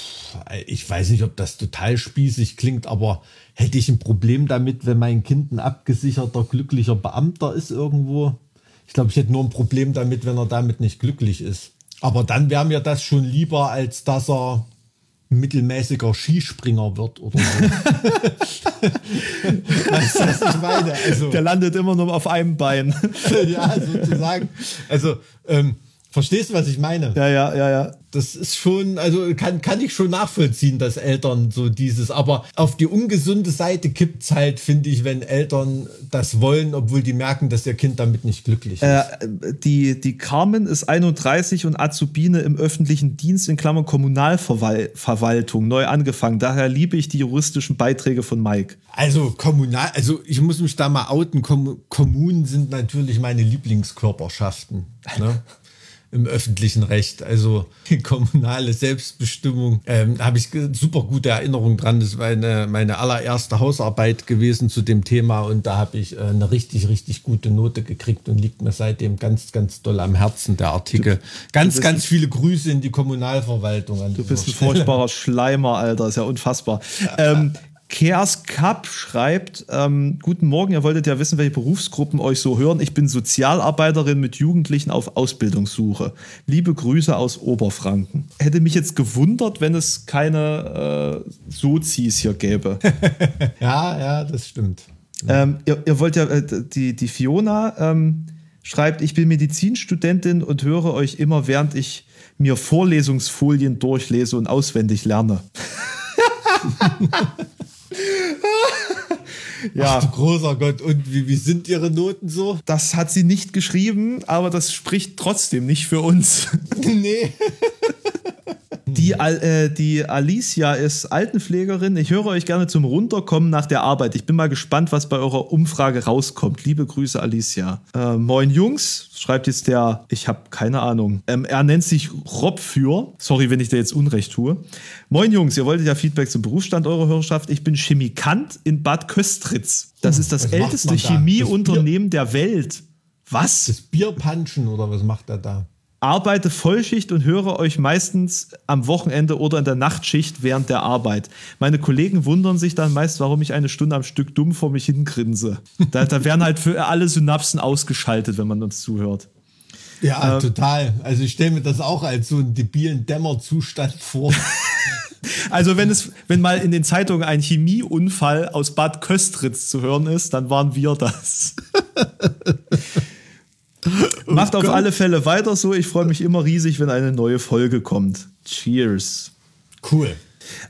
ich weiß nicht, ob das total spießig klingt, aber hätte ich ein Problem damit, wenn mein Kind ein abgesicherter, glücklicher Beamter ist irgendwo? Ich glaube, ich hätte nur ein Problem damit, wenn er damit nicht glücklich ist. Aber dann wäre mir das schon lieber, als dass er mittelmäßiger Skispringer wird oder so. weißt du, was ich meine? Also, Der landet immer nur auf einem Bein. ja, sozusagen. Also, ähm, verstehst du, was ich meine? ja, ja, ja, ja. Das ist schon, also kann, kann ich schon nachvollziehen, dass Eltern so dieses, aber auf die ungesunde Seite kippt's halt, finde ich, wenn Eltern das wollen, obwohl die merken, dass ihr Kind damit nicht glücklich ist. Äh, die, die Carmen ist 31 und Azubine im öffentlichen Dienst in Klammern Kommunalverwaltung neu angefangen. Daher liebe ich die juristischen Beiträge von Mike. Also kommunal, also ich muss mich da mal outen, Kom Kommunen sind natürlich meine Lieblingskörperschaften. Ne? Im öffentlichen Recht, also die kommunale Selbstbestimmung, ähm, habe ich super gute Erinnerung dran. Das war eine, meine allererste Hausarbeit gewesen zu dem Thema und da habe ich äh, eine richtig, richtig gute Note gekriegt und liegt mir seitdem ganz, ganz doll am Herzen, der Artikel. Ganz, ganz viele Grüße in die Kommunalverwaltung. An Du bist ein furchtbarer Schleimer, Alter. Ist ja unfassbar. Ähm, Kers Cup schreibt, ähm, guten Morgen, ihr wolltet ja wissen, welche Berufsgruppen euch so hören. Ich bin Sozialarbeiterin mit Jugendlichen auf Ausbildungssuche. Liebe Grüße aus Oberfranken. Hätte mich jetzt gewundert, wenn es keine äh, Sozis hier gäbe. Ja, ja, das stimmt. Ähm, ihr, ihr wollt ja, äh, die, die Fiona ähm, schreibt, ich bin Medizinstudentin und höre euch immer, während ich mir Vorlesungsfolien durchlese und auswendig lerne. ja, Ach, großer Gott, und wie, wie sind Ihre Noten so? das hat sie nicht geschrieben, aber das spricht trotzdem nicht für uns. nee. Die, äh, die Alicia ist Altenpflegerin. Ich höre euch gerne zum Runterkommen nach der Arbeit. Ich bin mal gespannt, was bei eurer Umfrage rauskommt. Liebe Grüße, Alicia. Äh, moin Jungs, schreibt jetzt der, ich habe keine Ahnung. Ähm, er nennt sich Rob für. Sorry, wenn ich dir jetzt Unrecht tue. Moin Jungs, ihr wolltet ja Feedback zum Berufsstand eurer Hörerschaft. Ich bin Chemikant in Bad Köstritz. Das ist das älteste da? Chemieunternehmen der Welt. Was? Das Bierpanschen oder was macht er da? Arbeite Vollschicht und höre euch meistens am Wochenende oder in der Nachtschicht während der Arbeit. Meine Kollegen wundern sich dann meist, warum ich eine Stunde am Stück dumm vor mich hingrinse. Da, da werden halt für alle Synapsen ausgeschaltet, wenn man uns zuhört. Ja, total. Also ich stelle mir das auch als so einen debilen Dämmerzustand vor. Also wenn es, wenn mal in den Zeitungen ein Chemieunfall aus Bad Köstritz zu hören ist, dann waren wir das. Macht auf alle Fälle weiter so. Ich freue mich immer riesig, wenn eine neue Folge kommt. Cheers. Cool.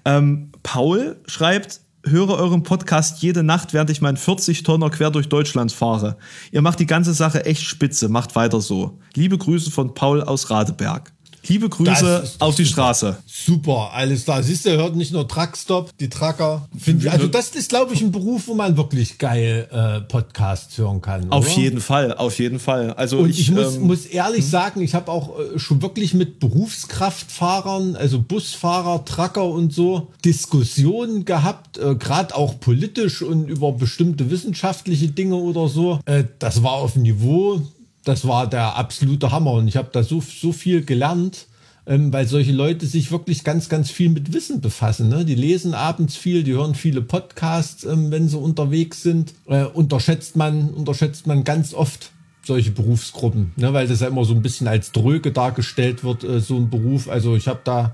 Ähm, Paul schreibt, höre euren Podcast jede Nacht, während ich meinen 40-Tonner quer durch Deutschland fahre. Ihr macht die ganze Sache echt spitze. Macht weiter so. Liebe Grüße von Paul aus Radeberg. Liebe Grüße auf die super. Straße. Super, alles klar. Siehst du, hört nicht nur Truckstop, die Trucker. Ich, also das ist, glaube ich, ein Beruf, wo man wirklich geil äh, Podcasts hören kann. Auf oder? jeden Fall, auf jeden Fall. Also Und ich, muss, ähm, muss ehrlich sagen, ich habe auch äh, schon wirklich mit Berufskraftfahrern, also Busfahrer, Trucker und so, Diskussionen gehabt, äh, gerade auch politisch und über bestimmte wissenschaftliche Dinge oder so. Äh, das war auf dem Niveau, das war der absolute Hammer und ich habe da so, so viel gelernt. Ähm, weil solche Leute sich wirklich ganz, ganz viel mit Wissen befassen. Ne? Die lesen abends viel, die hören viele Podcasts, ähm, wenn sie unterwegs sind. Äh, unterschätzt man, unterschätzt man ganz oft solche Berufsgruppen, ne? weil das ja immer so ein bisschen als dröge dargestellt wird, äh, so ein Beruf. Also ich habe da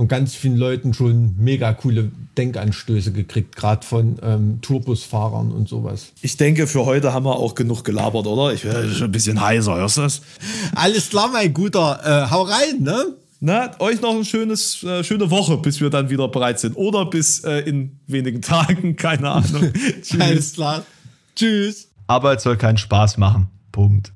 von ganz vielen Leuten schon mega coole Denkanstöße gekriegt, gerade von ähm, Tourbusfahrern und sowas. ich denke, für heute haben wir auch genug gelabert, oder? Ich werde schon ein bisschen heiser, hörst du das? Alles klar, mein Guter. Äh, hau rein, ne? Na, euch noch ein schönes, äh, schöne Woche, bis wir dann wieder bereit sind. Oder bis äh, in wenigen Tagen, keine Ahnung. Tschüss. Alles klar. Tschüss. Arbeit soll keinen Spaß machen. Punkt.